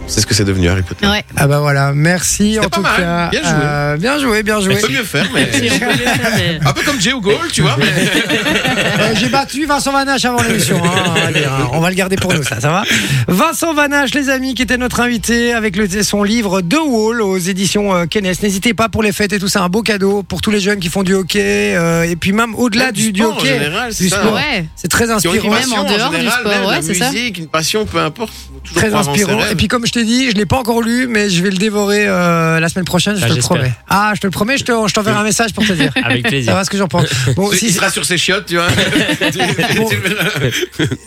c'est ce que c'est devenu Harry Potter. Ouais. Ah bah voilà, merci en pas tout mal, cas. bien joué. Euh, bien joué, bien joué. On peut mieux faire, mais. Un peu comme Jay ou Goal, tu vois. mais- Euh, J'ai battu Vincent Vanache avant l'émission. hein, on va dire, hein. on va le garder pour nous, ça, ça va Vincent Vanache, les amis, qui était notre invité avec le, son livre The Wall aux éditions euh, Kennes. N'hésitez pas pour les fêtes et tout, c'est un beau cadeau pour tous les jeunes qui font du hockey euh, et puis même au-delà du, du sport, hockey. c'est du ça. sport. Ouais. C'est très inspirant. même passion en dehors du général, sport, même ouais, la c'est ça. musique, une passion, peu importe. Très inspirant. Et puis comme je t'ai dit, je l'ai pas encore lu, mais je vais le dévorer euh, la semaine prochaine, je Ah, te le j'espère. promets. Ah, je te le promets, je te- je t'enverrai un message pour te dire. Avec Ça plaisir. va ce que j'en pense. Bon, il si, sera sur ses chiottes, tu vois. Bon.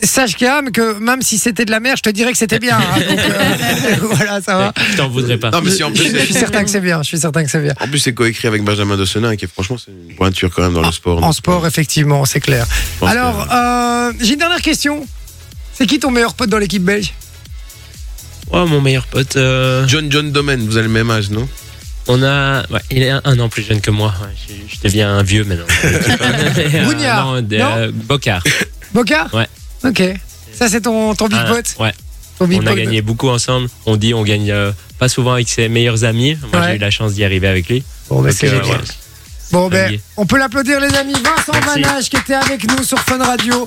sache quand même que même si c'était de la merde, je te dirais que c'était bien. hein. Donc, euh, voilà, ça va. Je t'en voudrais pas. non, mais si en Je, plus, je suis c'est- certain que c'est bien. Je suis certain que c'est bien. en plus, c'est coécrit avec Benjamin Dossenin, qui est franchement, c'est une pointure quand même dans le sport. En donc, sport, effectivement, c'est clair. pense Alors, euh, j'ai une dernière question. C'est qui ton meilleur pote dans l'équipe belge? Oh, mon meilleur pote, euh, John John Domen, vous avez le même âge, non? on a. Ouais, il est un, un an plus jeune que moi. Ouais, je, je deviens un vieux maintenant. Euh, Bougnard, non, euh, Bocard. Boca Ouais. Ok. Ça, c'est ton, ton big Ah, pote? Ouais. Ton big On a pote. gagné beaucoup ensemble. On dit on gagne euh, pas souvent avec ses meilleurs amis. Moi, Ouais. j'ai eu la chance d'y arriver avec lui. Bon, ben, Donc, c'est euh, génial. ouais. Bon, ben. On peut l'applaudir, les amis. Vincent Merci. Vanage qui était avec nous sur Fun Radio.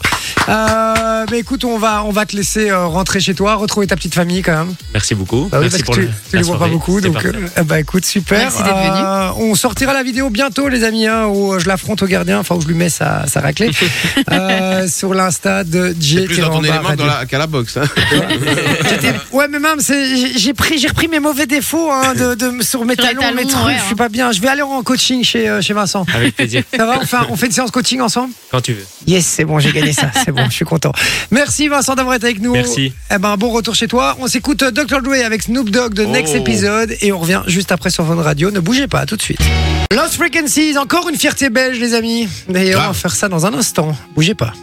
Euh, ben, écoute, on va, on va te laisser euh, rentrer chez toi, retrouver ta petite famille quand même. Merci beaucoup. Bah oui, Merci parce pour que le- tu, tu la les vois pas beaucoup, donc euh, ben, écoute super. Merci d'être venu. Euh, on sortira la vidéo bientôt, les amis, hein, où je l'affronte au gardien, enfin où je lui mets sa, sa raclée euh, sur l'insta de J. plus dans ton élément dans la- qu'à la boxe. Hein. Ouais, mais même, c'est- j'ai- j'ai pris, j'ai repris mes mauvais défauts hein, de, de- sur mes Sur les talons, mes talons, trucs. ouais, Je suis pas bien. Je vais aller en coaching chez, euh, chez Vincent. Avec plaisir. Ça va on fait, un- on fait une séance coaching ensemble Quand tu veux. Yes, c'est bon, j'ai gagné ça. C'est bon, je suis content. Merci Vincent d'avoir été avec nous. Merci. Eh ben, bon retour chez toi. On s'écoute euh, Dr. Dre avec Snoop Dogg de Next Oh. Episode et on revient juste après sur Fun Radio. Ne bougez pas, à tout de suite. Lost Frequencies, encore une fierté belge, les amis. On Ah. va faire ça dans un instant. Bougez pas.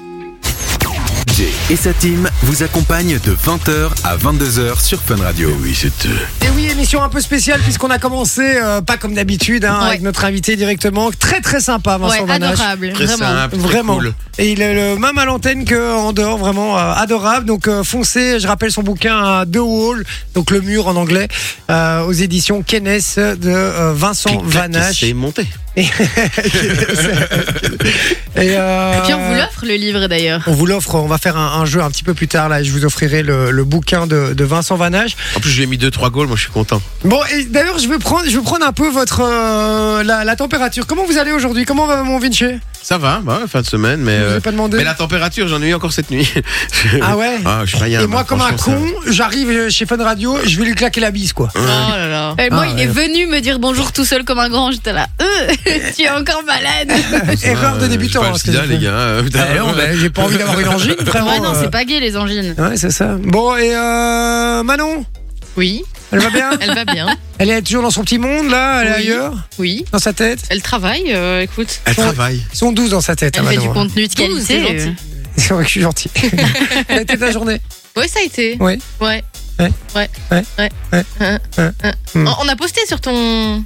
Et sa team vous accompagnent de 20h à 22h sur Fun Radio. oui, c'est Et oui, émission un peu spéciale puisqu'on a commencé euh, pas comme d'habitude hein, Ouais. avec notre invité directement. Très très sympa, Vincent Ouais, Vanache. adorable. Très Vraiment. simple, très Vraiment. cool. Et il est le même à l'antenne qu'en dehors, vraiment euh, adorable. Donc euh, foncez, je rappelle son bouquin The Wall, donc le mur en anglais, euh, aux éditions Kennes de euh, Vincent Vanache. C'est monté. Et, euh, Et puis on vous l'offre le livre d'ailleurs. on vous l'offre, on va faire un, un jeu un petit peu plus tard là. Je vous offrirai le, le bouquin de, de Vincent Vanache. En plus, j'ai mis 2-3 goals, moi je suis content. Bon, et d'ailleurs, je veux prendre, je veux prendre un peu votre euh, la, la température. Comment vous allez aujourd'hui? Comment va mon Vinci? Ça va, bah, fin de semaine, mais. Euh, pas demandé. Mais la température, j'en ai eu encore cette nuit. Ah ouais Ah, je suis bien, Et moi, bah, comme un con, j'arrive chez Fun Radio, je vais lui claquer la bise, quoi. Oh là là. Et moi, Ah, il ouais. est venu me dire bonjour tout seul comme un grand. J'étais là, euh, tu es encore malade. Erreur de euh, débutant. j'ai hein, sida, les gars. euh. Ah non, bah, j'ai pas envie d'avoir une angine, vraiment. Ouais, non, euh. c'est pas gay les angines. Ouais, c'est ça. Bon, et euh, Manon, Oui, elle va bien elle va bien. Elle est toujours dans son petit monde, là Elle est Oui. ailleurs Oui, Dans sa tête elle travaille, euh, écoute. Elle travaille. Ils sont 12 dans sa tête, Elle hein, fait du Manon. contenu de Douze, qualité. c'est euh. gentil. C'est vrai que je suis gentil. Elle a été ta journée Oui, ça a été. Oui. Ouais. Ouais. Ouais. Ouais. Ouais. Ouais. Hein. Ouais. Hein. Hmm. On on a posté sur ton,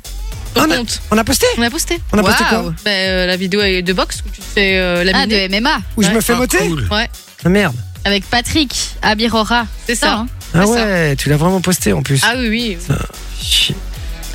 ton On a- compte. On a posté On a posté. On a posté Waouh. quoi Ben, euh, la vidéo de boxe où tu te fais euh, Ah, laminer. de MMA. Où je Ouais. me fais Ah, moter cool. Ouais, Ah merde. Avec Patrick à Birora. c'est ça. hein. Ah ça. ouais, tu l'as vraiment posté en plus. Ah oui, oui.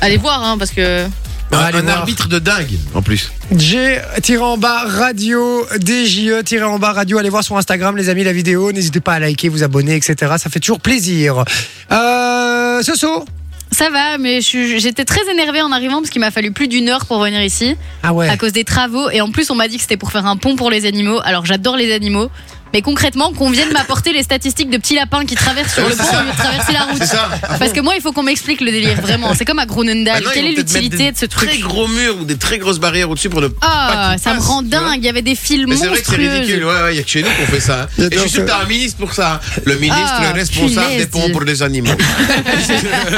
Allez voir, hein, parce que. Ah, Un, allez un voir. arbitre de dingue, en plus. G tiré en bas radio DJE tiré en bas radio allez voir sur Instagram les amis la vidéo n'hésitez pas à liker vous abonner etc ça fait toujours plaisir euh, Soso Ça va, mais j'étais très énervée en arrivant parce qu'il m'a fallu plus d'une heure pour venir ici ah ouais à cause des travaux. Et en plus, on m'a dit que c'était pour faire un pont pour les animaux. Alors j'adore les animaux. Mais concrètement, qu'on vienne m'apporter les statistiques de petits lapins qui traversent sur le pont au lieu de traverser la route. Ça. Parce que moi, il faut qu'on m'explique le délire, vraiment. C'est comme à. Maintenant, Quelle est l'utilité des de ce Très truc gros murs ou des très grosses barrières au-dessus pour ne Ah, ça me rend dingue. Il y avait des fils Mais c'est vrai que c'est ridicule, ouais, ouais, il y a que chez nous qu'on fait ça. Et je suis sûr que un ministre pour ça. Le ministre Ah, responsable des ponts pour les animaux.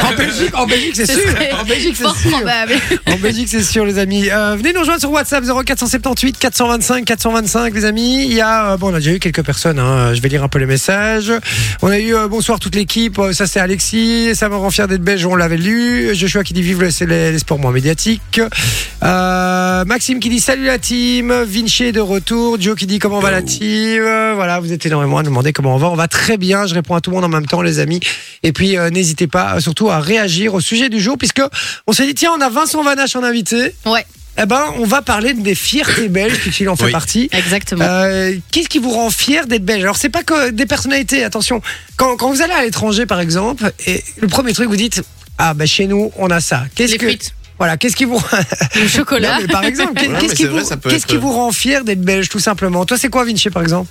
en Belgique en Belgique c'est Ce sûr en Belgique c'est sûr probable. en Belgique c'est sûr les amis Euh, venez nous rejoindre sur WhatsApp 0478 425 425 les amis il y a euh, bon on a déjà eu quelques personnes hein. je vais lire un peu les messages. On a eu euh, bonsoir toute l'équipe. Euh, ça c'est Alexis. Ça me rend fier d'être belge on l'avait lu. Joshua qui dit vive les, les sports moins médiatiques. Euh, Maxime qui dit salut la team. Vinci est de retour. Joe qui dit comment va la team? Voilà vous êtes énormément à demander comment on va. On va très bien. Je réponds à tout le monde en même temps les amis. Et puis euh, n'hésitez pas surtout à réagir au sujet du jour puisque on s'est dit tiens on a Vincent Vanache en invité. Ouais, eh ben on va parler des fiertés belges puisqu'il en fait Oui. partie exactement. euh, Qu'est-ce qui vous rend fier d'être belge? Alors c'est pas que des personnalités, attention. Quand, quand vous allez à l'étranger par exemple, et le premier truc vous dites ah bah chez nous on a ça. Qu'est-ce Les que frites. voilà qu'est-ce qui vous Le chocolat. Non, mais par exemple qu'est-ce qui vrai, vous être- qui vous rend fier d'être belge tout simplement? Toi c'est quoi Vinci par exemple?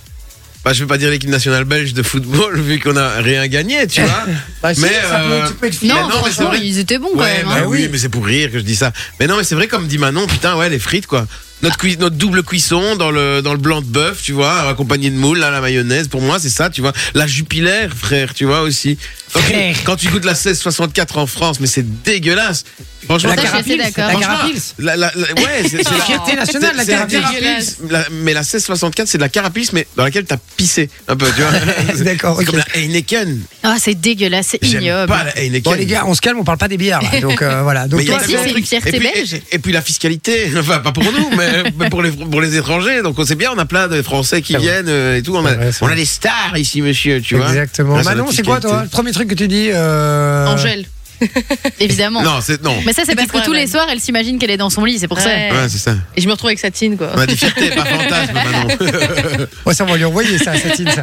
Bah, je vais pas dire l'équipe nationale belge de football vu qu'on a rien gagné, tu vois. Bah, si, Mais, ça peut- euh. Non, non, mais franchement, ils étaient bons quand même. bah hein. oui, mais c'est pour rire que je dis ça. Mais non, mais c'est vrai comme dit Manon, putain, ouais, les frites quoi. Notre, double cuisson dans le, dans le blanc de bœuf, tu vois, accompagné de moules, là, la mayonnaise. Pour moi, c'est ça, tu vois. La jupilaire, frère, tu vois aussi. Quand tu, Frère. quand tu goûtes la 1664 en France, mais c'est dégueulasse. Franchement, La carapils, la carapils. la, la- la- ouais, c'est la la fierté nationale, la carapils. mais la 1664, c'est de la carapils, mais dans laquelle t'as pissé un peu, tu vois. D'accord, C'est ok. comme la Heineken. Ah, c'est dégueulasse, c'est J'aime ignoble. pas la Heineken. Bon les gars, on se calme, on parle pas des bières. là. Donc euh, voilà. Donc Mais toi, si, c'est une fierté et puis, belge. Et, et puis la fiscalité, enfin pas pour nous, mais, mais pour, les, pour les étrangers. Donc on sait bien, on a plein de Français qui vrai. viennent euh, et tout. On a, vrai, c'est on a des stars ici, monsieur, tu vois. Exactement. Là, c'est Manon, c'est quoi toi. Le premier truc que tu dis euh... Angèle. Évidemment. Non, c'est non. Mais ça, c'est parce que tous les soirs, elle s'imagine qu'elle est dans son lit, c'est pour ça. Ouais. Ouais, c'est ça. Et je me retrouve avec Satine, quoi. On a des fiertés, pas fantasmes, Manon. Ouais, ça on va lui envoyer ça, Satine. Ça.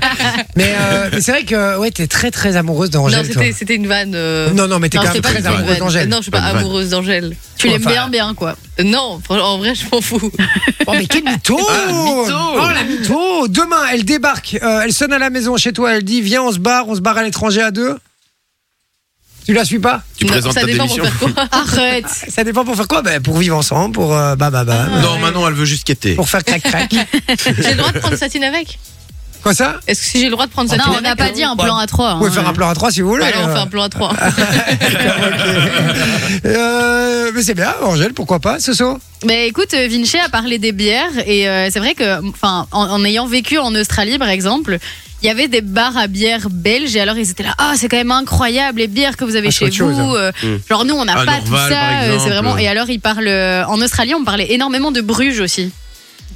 Mais, euh, mais c'est vrai que ouais, t'es très très amoureuse Non, d'Angèle. toi. c'était c'était une vanne. euh, Non, non, mais t'es Non, quand même c'est pas très une amoureuse vanne. d'Angèle. Non, je suis Pas pas une vanne. amoureuse d'Angèle. Tu l'aimes Enfin, bien, bien, quoi. Non, en vrai, je m'en fous. Oh, mais quel mytho Ah, mytho Oh, la mytho Demain, elle débarque, euh, elle sonne à la maison chez toi, elle dit Viens, on se barre, on se barre à l'étranger à deux. Tu la suis pas Tu Non, présentes ça ta dépend pour démission. faire quoi. Arrête. Ça dépend pour faire quoi ben, Pour vivre ensemble, pour euh, bah bah bah. Non, Manon, elle veut juste quitter. Pour faire crac crac. J'ai le droit de prendre Satine avec Quoi ça Est-ce que si j'ai le droit de prendre Non, Satine on n'a pas dit un plan à trois. Vous pouvez hein. faire un plan à trois si vous voulez. Allez, on euh. fait un plan à trois. Euh, mais c'est bien, Angèle, pourquoi pas, Soso Mais écoute, euh, Vinci a parlé des bières et euh, c'est vrai que, enfin, en, en ayant vécu en Australie par exemple, il y avait des bars à bière belges et alors ils étaient là, ah c'est quand même incroyable les bières que vous avez Ah, chez chose, vous. euh, Mm. Genre nous on n'a Ah, pas tout ça, euh, c'est vraiment. Et alors ils parlent euh, en Australie on parlait énormément de Bruges aussi.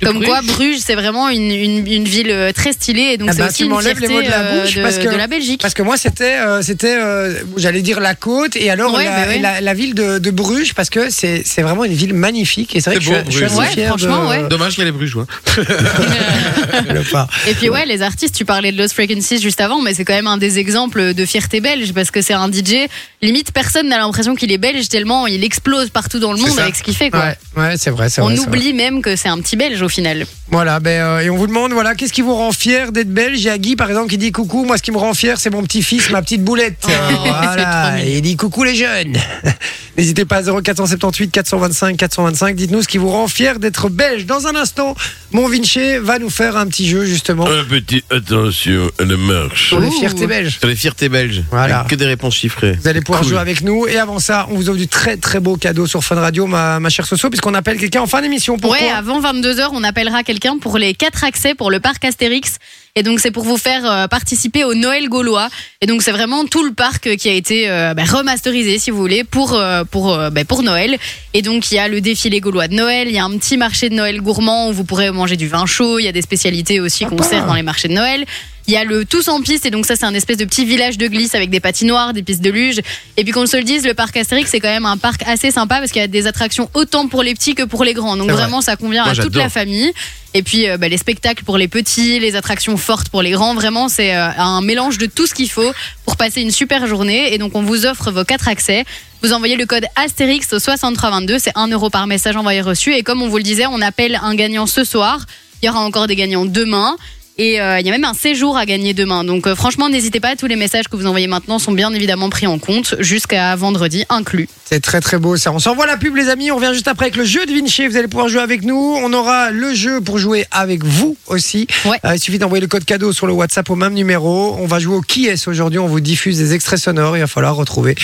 De Comme Bruges quoi Bruges c'est vraiment une, une, une ville euh, très stylée et donc Ah c'est bah, aussi tu une m'enlèves les mots de la euh, bouche de, parce que- de la Belgique. Parce que moi, c'était, euh, c'était, euh, j'allais dire la côte, et alors Ouais, la, bah ouais. la, la ville de, de Bruges, parce que c'est, c'est vraiment une ville magnifique. Et c'est vrai que C'est je, beau, suis- je suis Ouais, fier franchement, de, ouais. Dommage qu'elle est brugeois. de pas. Et puis ouais, les artistes, tu parlais de Lost Frequencies juste avant, mais c'est quand même un des exemples de fierté belge parce que c'est un DJ. Limite, personne n'a l'impression qu'il est belge tellement il explose partout dans le C'est monde ça. avec ce qu'il fait. Quoi. Ouais, ouais, c'est vrai, c'est On vrai. c'est vrai. oublie même que c'est un petit belge au final. Voilà, ben, euh, et on vous demande, voilà, qu'est-ce qui vous rend fier d'être belge? Il y a Guy, par exemple, qui dit coucou, moi, ce qui me rend fier, c'est mon petit-fils, ma petite boulette. Oh, voilà, et il dit coucou les jeunes. N'hésitez pas à 0478 425 425. Dites-nous ce qui vous rend fier d'être belge. Dans un instant, mon Vinci va nous faire un petit jeu, justement, Un petit attention à la marche. sur les fiertés belges. Sur les fiertés belges. Voilà. Avec Que des réponses chiffrées. Vous allez pouvoir Cool. jouer avec nous. Et avant ça, on vous offre du très très beau cadeau sur Fun Radio, ma, ma chère Soso, puisqu'on appelle quelqu'un en fin d'émission. Pourquoi? Ouais, avant 22h, on appellera quelqu'un pour les quatre accès pour le parc Astérix. Et donc, c'est pour vous faire euh, participer au Noël gaulois. Et donc, c'est vraiment tout le parc qui a été euh, bah, remasterisé, si vous voulez, pour, euh, pour, bah, pour Noël. Et donc, il y a le défilé gaulois de Noël. Il y a un petit marché de Noël gourmand où vous pourrez manger du vin chaud. Il y a des spécialités aussi qu'on sert dans les marchés de Noël. Il y a le tous en piste et donc ça c'est un espèce de petit village de glisse avec des patinoires, des pistes de luge. Et puis qu'on se le dise, le parc Astérix c'est quand même un parc assez sympa parce qu'il y a des attractions autant pour les petits que pour les grands. Donc vrai. vraiment ça convient Moi, à toute la famille. Et puis euh, bah, les spectacles pour les petits, les attractions fortes pour les grands. Vraiment c'est euh, un mélange de tout ce qu'il faut pour passer une super journée. Et donc on vous offre vos quatre accès. Vous envoyez le code Astérix au 6322, c'est 1 euro par message envoyé reçu. Et comme on vous le disait, on appelle un gagnant ce soir. Il y aura encore des gagnants demain. Et euh, il y a même un séjour à gagner demain. Donc euh, franchement, n'hésitez pas, tous les messages que vous envoyez maintenant sont bien évidemment pris en compte jusqu'à vendredi inclus. C'est très très beau ça. On s'envoie la pub les amis, on revient juste après avec le jeu de Vinci, vous allez pouvoir jouer avec nous. On aura le jeu pour jouer avec vous aussi. Ouais. Euh, il suffit d'envoyer le code cadeau sur le WhatsApp au même numéro. On va jouer au qui est aujourd'hui, on vous diffuse des extraits sonores, il va falloir retrouver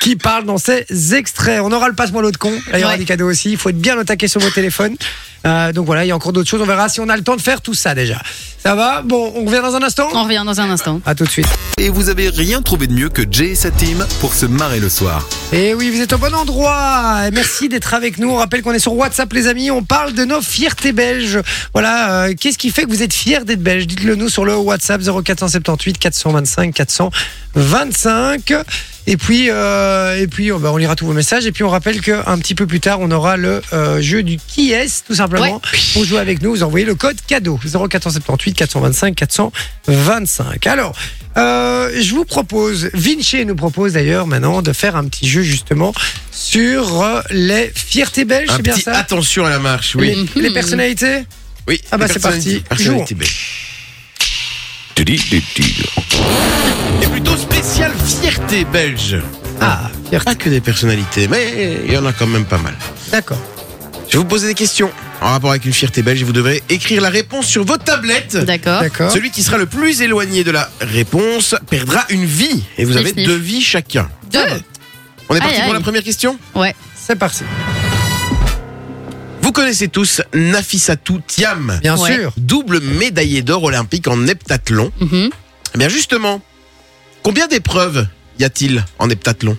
qui parle dans ces extraits. On aura le passe-moi l'autre con, Là, il y aura Ouais. des cadeaux aussi, il faut être bien au taquet sur vos téléphones. Euh, donc voilà, il y a encore d'autres choses, on verra si on a le temps de faire tout ça déjà. Ça va? Bon, on revient dans un instant? On revient dans un instant. À tout de suite. Et vous avez rien trouvé de mieux que Jay et sa team pour se marrer le soir. Et oui, vous êtes au bon endroit. Merci d'être avec nous. On rappelle qu'on est sur WhatsApp, les amis. On parle de nos fiertés belges. Voilà. euh, Qu'est-ce qui fait que vous êtes fiers d'être belge Dites-le nous sur le WhatsApp 0478 425 425. Et puis, euh, et puis, oh, bah, on lira tous vos messages. Et puis, on rappelle qu'un petit peu plus tard, on aura le euh, jeu du qui est, tout simplement. Pour jouer avec nous, vous envoyez le code cadeau 0478 425 425. Alors, euh, je vous propose, Vinci nous propose d'ailleurs maintenant de faire un petit jeu justement sur les fiertés belges, Un c'est bien petit ça? attention à la marche, oui. les, les personnalités? Oui. Ah bah, c'est parti. personnalités belges. Et plutôt spécial fierté belge. Ah, fierté, Pas que des personnalités, mais il y en a quand même pas mal. d'accord. Je vais vous poser des questions en rapport avec une fierté belge et vous devrez écrire la réponse sur votre tablette. D'accord. D'accord. Celui qui sera le plus éloigné de la réponse perdra une vie et vous Sniff, avez sniff. deux vies chacun. Deux. On est parti Aïe, pour aïe. la première question? Ouais. C'est parti. Vous connaissez tous Nafissatou Thiam, Bien Ouais. sûr. double médaillé d'or olympique en heptathlon. Mhm. Eh bien justement, combien d'épreuves y a-t-il en heptathlon?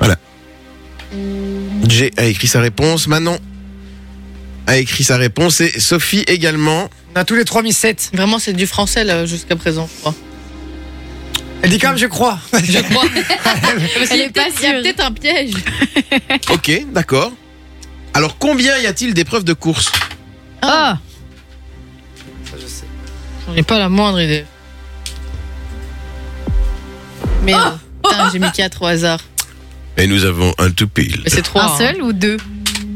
Voilà. Jay a écrit sa réponse. Manon a écrit sa réponse et Sophie également. On a tous les trois mis 7. Vraiment, c'est du français là jusqu'à présent, je crois. Elle dit quand même, je crois. Je crois. Elle est pas Il y a peut-être un piège. Ok, d'accord. Alors combien y a-t-il d'épreuves de course Ah. J'en ai pas la moindre idée. Mais Ah. putain, j'ai mis 4 au hasard. Et nous avons un tout pile. Mais c'est 3. Un seul ou deux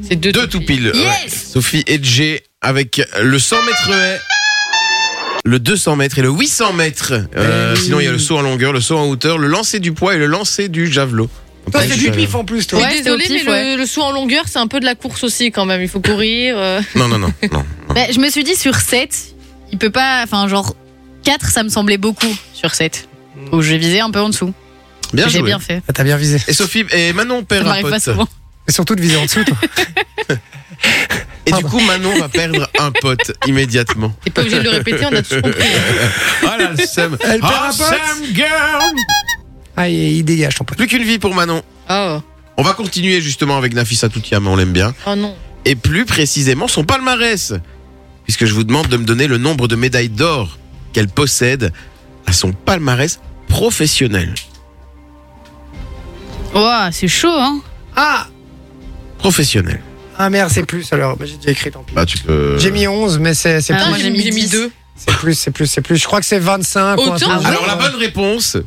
C'est deux, Deux tout pile. Yes ouais. Sophie et Jay avec le 100 mètres haies, le 200 mètres et le 800 mètres. Euh, oui. Sinon, il y a le saut en longueur, le saut en hauteur, le lancer du poids et le lancer du javelot. Toi, c'est du pif en plus, toi. Ouais, désolé, mais pif, le, ouais. le saut en longueur, c'est un peu de la course aussi quand même. Il faut courir. euh. Non, non, non. non, non. Bah, Je me suis dit sur 7, il peut pas. Enfin, genre 4, ça me semblait beaucoup sur 7. Donc j'ai visé un peu en dessous. Bien J'ai bien fait. Ah, T'as bien visé. Et Sophie et Manon Ça perd un m'arrive pas pote. souvent. Et surtout de viser en dessous, toi. Et du coup, Manon va perdre un pote immédiatement. T'es pas obligé de le répéter, on a tous compris. Voilà le seum. Elle perd un pote. Sam girl. Ah, il il dégage ton pote. Plus qu'une vie pour Manon. Oh, On va continuer justement avec Nafissa Toutiam, on l'aime bien. oh non. et plus précisément son palmarès. Puisque je vous demande de me donner le nombre de médailles d'or qu'elle possède à son palmarès professionnel. Ouah, c'est chaud, hein Ah Professionnel. Ah merde, c'est plus alors. Bah, J'ai déjà écrit, tant pis. Bah tu peux. J'ai mis 11, mais c'est c'est Ah, plus. j'ai j'ai mis, mis j'ai mis 10. 2. C'est plus, c'est plus, c'est plus. Je crois que c'est 25 ou un Autant truc du ouais Alors genre. la bonne réponse, il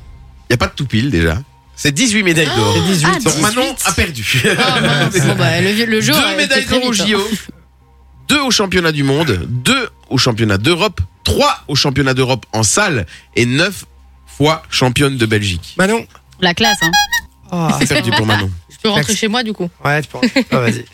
n'y a pas de tout pile déjà. C'est 18 médailles d'or. C'est 18. Ah, Donc 18. Manon a perdu. Ah, mince. Bon, bah, le, le jour. deux médailles d'or au JO, deux au championnat du monde, deux au championnat d'Europe, trois au championnat d'Europe en salle et neuf fois championne de Belgique. Manon. La classe, hein. Ah, C'est perdu pour Manon. Je peux rentrer Merci. chez moi du coup. ouais, tu peux. Ah, vas-y.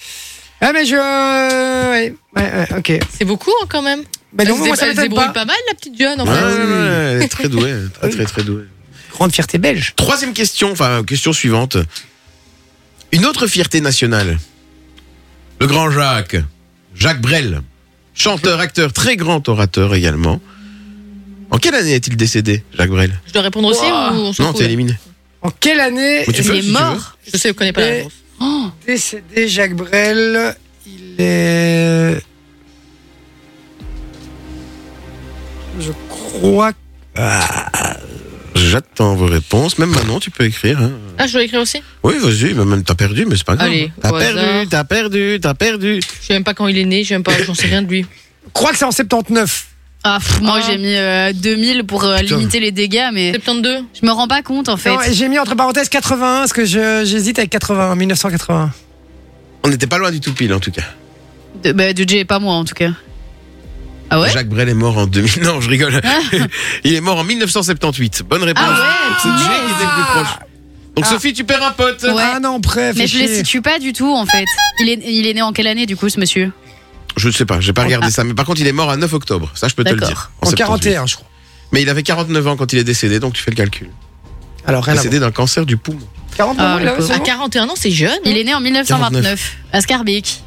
Ah, mais je. Ouais, ouais, ouais, ok. C'est beaucoup hein, quand même. Bah, elle non, se, moi, dé- ça elle se m'étonne débrouille pas. pas mal la petite jeune en Ouais, fait. ouais, ouais, elle est très douée, très très très douée. Grande fierté belge. Troisième question, enfin question suivante. Une autre fierté nationale. Le grand Jacques, Jacques Brel, chanteur, acteur, très grand orateur également. En quelle année est-il décédé, Jacques Brel? Je dois répondre aussi Ouah. ou on s'en Non, fout, t'es là? éliminé. En quelle année Mais tu Il est tu mort. Je sais, je connais pas la Et- réponse. Oh, décédé Jacques Brel Il est. Je crois. J'attends vos réponses. Même maintenant, tu peux écrire. hein. Ah, je dois écrire aussi? Oui, vas-y, mais même t'as perdu, mais c'est pas grave. Allez, t'as au perdu, hasard. t'as perdu, t'as perdu. Je sais même pas quand il est né, je sais même pas, j'en sais rien de lui. Je crois que c'est en 79. Ah, pff, moi Ah. j'ai mis euh, 2000 pour euh, Putain. limiter les dégâts, mais 72 je me rends pas compte en fait. Non, J'ai mis entre parenthèses 81 parce que je- j'hésite avec 80, 1980. On n'était pas loin du tout pile, en tout cas. De, bah, de Jay pas moi en tout cas. Ah ouais Jacques Brel est mort en 2000. Non, je rigole. Il est mort en 1978. Bonne réponse. Ah ouais, C'est Jay qui était le plus proche. Donc Ah. Sophie, tu perds un pote. Ouais. Ah non, prêt, Mais je le chier. situe pas du tout en fait. Il est, il est né en quelle année du coup ce monsieur? Je ne sais pas, j'ai pas regardé ça. Mais par contre, il est mort à 9 octobre. Ça, je peux te le dire. En 78. 41, je crois. Mais il avait 49 ans quand il est décédé, donc tu fais le calcul. Alors, rien Décédé d'un cancer du poumon. voir. 49 Ah, là, À bon 41 ans, c'est jeune. hein. Il est né en 1929 à Scarbeck.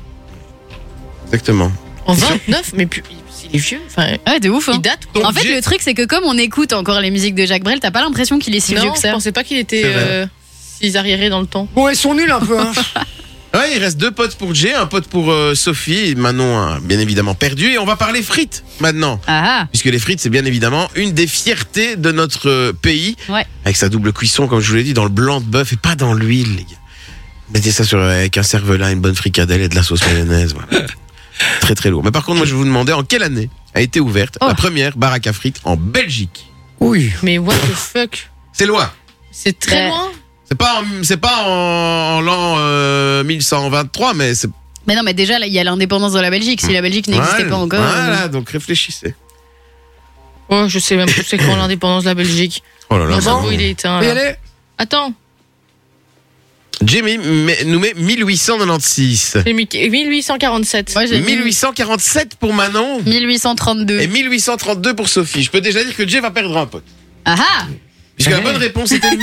Exactement. En 29, mais puis, il est vieux. Enfin, Ouais, de ouf. Hein. il date. Donc, En fait, le truc, c'est que comme on écoute encore les musiques de Jacques Brel, t'as pas l'impression qu'il est si vieux non, que je ça. pensais pas qu'il était euh, si arriéré dans le temps. Bon, ils sont nuls un peu. Hein. Ouais, il reste deux potes pour Jay, un pote pour euh, Sophie. Et Manon a bien évidemment perdu. Et on va parler frites maintenant. Ah Puisque les frites, c'est bien évidemment une des fiertés de notre euh, pays. Ouais. Avec sa double cuisson, comme je vous l'ai dit, dans le blanc de bœuf et pas dans l'huile, les gars. Mettez ça sur, avec un cervelas, une bonne fricadelle et de la sauce mayonnaise. Voilà. très très lourd. Mais par contre, moi, je vais vous demander en quelle année a été ouverte Oh. la première baraque à frites en Belgique? Oui. Mais what the fuck? C'est loin. C'est très Ouais. loin. C'est pas, en, c'est pas en, en l'an euh, 1123, mais c'est. Mais non, mais déjà, là, il y a l'indépendance de la Belgique. Si la Belgique n'existait Voilà. pas encore. euh, Voilà, donc réfléchissez. Oh, je sais même plus c'est quand l'indépendance de la Belgique. Oh là là. Mon cerveau, bon. il est éteint. Là. Attends, Jimmy met- nous met 1896. J'ai mis 1847. Moi, j'ai mis 1847 pour Manon 1832. et 1832 pour Sophie. Je peux déjà dire que Jay va perdre un pote. Ah ah Puisque la Ouais. bonne réponse était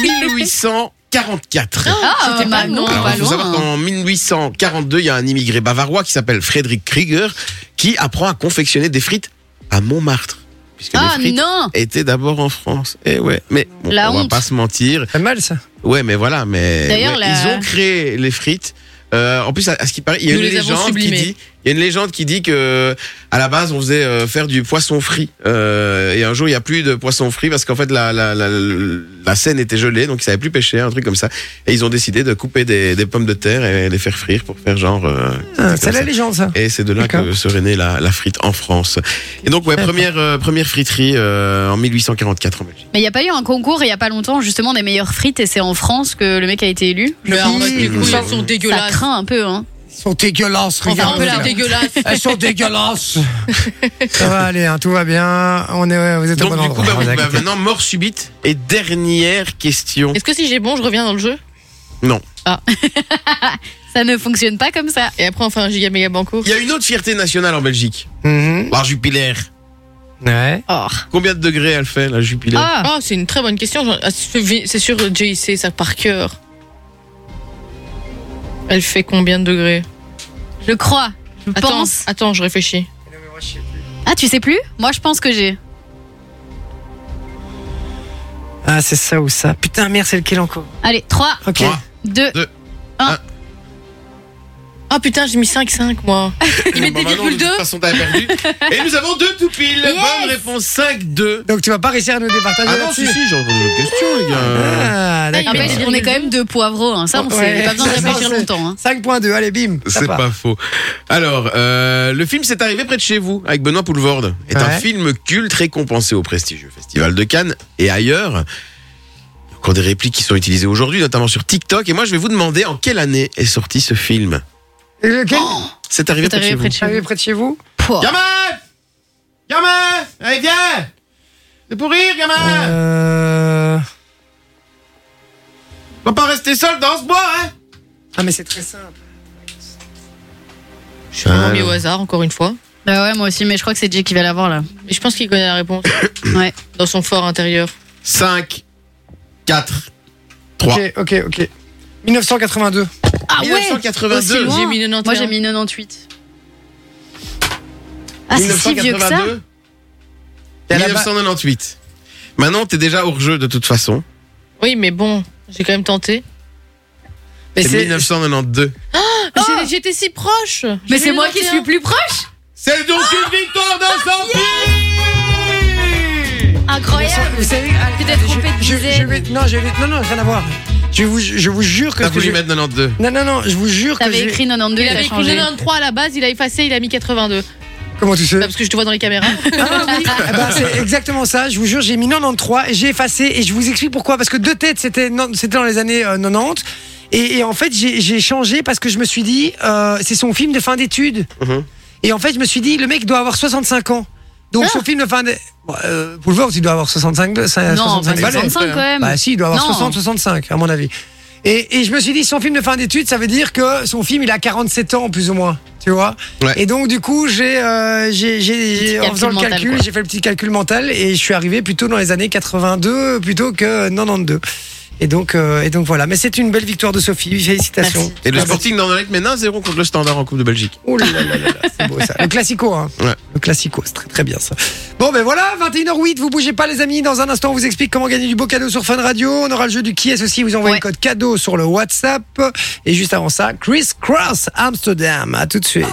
1844. Ah, C'était pas Manon, loin. Alors, pas il faut savoir loin. qu'en 1842, il y a un immigré bavarois qui s'appelle Frédéric Krieger qui apprend à confectionner des frites à Montmartre. Puisque Ah les frites non étaient d'abord en France. Et ouais, mais bon, La on va honte. pas se mentir. C'est mal ça. Ouais, mais voilà, mais D'ailleurs, ouais, la- ils ont créé les frites. Euh, en plus, à, à ce qui paraît, il y a Nous une les avons légende qui sublimées. dit, il y a une légende qui dit que à la base, on faisait euh, faire du poisson frit. Euh, et un jour, il y a plus de poisson frit parce qu'en fait, la, la, la, la Seine était gelée, donc ils savaient plus pêcher, un truc comme ça. Et ils ont décidé de couper des, des pommes de terre et les faire frire pour faire genre. euh, Ah, c'est la ça. légende ça. Et c'est de là que serait née la, la frite en France. Et donc, ouais, première, euh, première friterie euh, en 1844 en Belgique. Mais il n'y a pas eu un concours il n'y a pas longtemps justement des meilleures frites et c'est en France que le mec a été élu? Mmh. Ça- elles sont Ça dégueulasses. craint un peu hein. Ils sont dégueulasses, Enfin, regarde. un peu la dégueulasse. Elles sont dégueulasses. ça va aller, hein, tout va bien. On est, ouais, vous êtes au Donc, bon du coup, endroit. bah, bah, maintenant, mort subite. Et dernière question. Est-ce que si j'ai bon, je reviens dans le jeu? Non. Ça ne fonctionne pas comme ça. Et après, on fait un giga méga banco Il y a une autre fierté nationale en Belgique. Mhm. La Jupiler. Ouais. Oh. Combien de degrés elle fait, la Jupiler? Ah, Ah, c'est une très bonne question. J'en- ah, C'est c'est sûr, JC, ça par cœur. Elle fait combien de degrés je crois. Je Attends, pense. attends, je réfléchis. Ah, tu sais plus? Moi, je pense que j'ai. Ah, c'est ça ou ça. Putain, merde, c'est lequel encore? Allez, 3, Ok. Trois. 2. Deux. Ah putain, j'ai mis 5-5 moi. Il met des virgules de 2. toute façon, t'as perdu. Et nous avons deux tout pile. Yes. Bonne réponse 5-2. Donc tu vas pas réussir à nous départager Ah non, si, si, j'ai encore une question, les gars. Ah, d'accord. met Après, des on est quand même deux poivreaux. Hein. Ça, on Ouais. sait. Pas besoin de réfléchir c'est- longtemps. Hein. 5.2, allez, bim. C'est pas faux. Alors, euh, le film s'est arrivé près de chez vous, avec Benoît Poulvorde. est un film culte récompensé au prestigieux Festival de Cannes et ailleurs. Encore des répliques qui sont utilisées aujourd'hui, notamment sur TikTok. Et moi, je vais vous demander en quelle année est sorti ce film? Et lequel C'est arrivé C'est près de chez arrivé vous. près de chez Arrivé vous. près de chez vous Pouah. Gamin Gamin Allez, viens C'est pour rire, gamin Euh... On va pas rester seul dans ce bois, hein Ah, mais c'est très simple. Je suis vraiment mis au hasard, encore une fois. Bah ouais, moi aussi, mais je crois que c'est Jay qui va l'avoir là. Mais je pense qu'il connaît la réponse. Ouais. Dans son fort intérieur. 5, 4, 3. Ok, ok, ok. 1982. Ah ouais 1982. Aussi loin. J'ai mis 91. Moi j'ai mis 98. Ah, c'est si vieux que ça 1982, Et à la base- 1998. Maintenant, t'es déjà hors jeu de toute façon. Oui, mais bon, j'ai quand même tenté. Mais C'est c'est 1992. Mais j'ai- J'étais si proche. Mais c'est moi qui 91. suis plus proche C'est donc une victoire de Sophie Incroyable Vous savez, Tu t'es allez, trompé de je, je, je vais, non, je vais, non, non, rien à voir. Je vous, je vous jure que. T'as voulu je- mettre 92. Non, non, non, je vous jure que. T'avais j'ai- écrit 92, Il t'as avait écrit changé. 93 à la base, il a effacé, il a mis 82. Comment tu sais Bah, parce que je te vois dans les caméras. Ah oui, eh ben, c'est exactement ça. Je vous jure, j'ai mis 93 et j'ai effacé et je vous explique pourquoi. Parce que deux têtes, c'était non- c'était dans les années euh, 90. Et, et en fait, j'ai j'ai changé parce que je me suis dit, euh, c'est son film de fin d'études. Mhm. Et en fait, je me suis dit, le mec doit avoir 65 ans. Donc son film de fin d'études. Bon, euh, Boulevard, il doit avoir 65, de- ça- Non, 65 pas balais. 65 quand même. Bah si, il doit avoir Non. 60, 65, à mon avis. Et, et je me suis dit, son film de fin d'études, ça veut dire que son film, il a 47 ans, plus ou moins. Tu vois Ouais. Et donc, du coup, j'ai, euh, j'ai, j'ai- j'ai- en calcul faisant le mental, calcul, j'ai fait le petit calcul mental et je suis arrivé plutôt dans les années 82 plutôt que 92. Et donc, euh, et donc voilà. Mais c'est une belle victoire de Sophie. Félicitations. Merci. Et le Sporting d'Anderlecht maintenant 0 contre le Standard en Coupe de Belgique. Oh là là là là, c'est beau ça. Le classico, hein. Ouais. Le classico, c'est très très bien ça. Bon ben voilà, 21h08, vous bougez pas les amis. Dans un instant, on vous explique comment gagner du beau cadeau sur Fun Radio. On aura le jeu du qui est aussi. Vous envoyez Ouais. le code cadeau sur le WhatsApp. Et juste avant ça, Chris Cross Amsterdam. À tout de suite.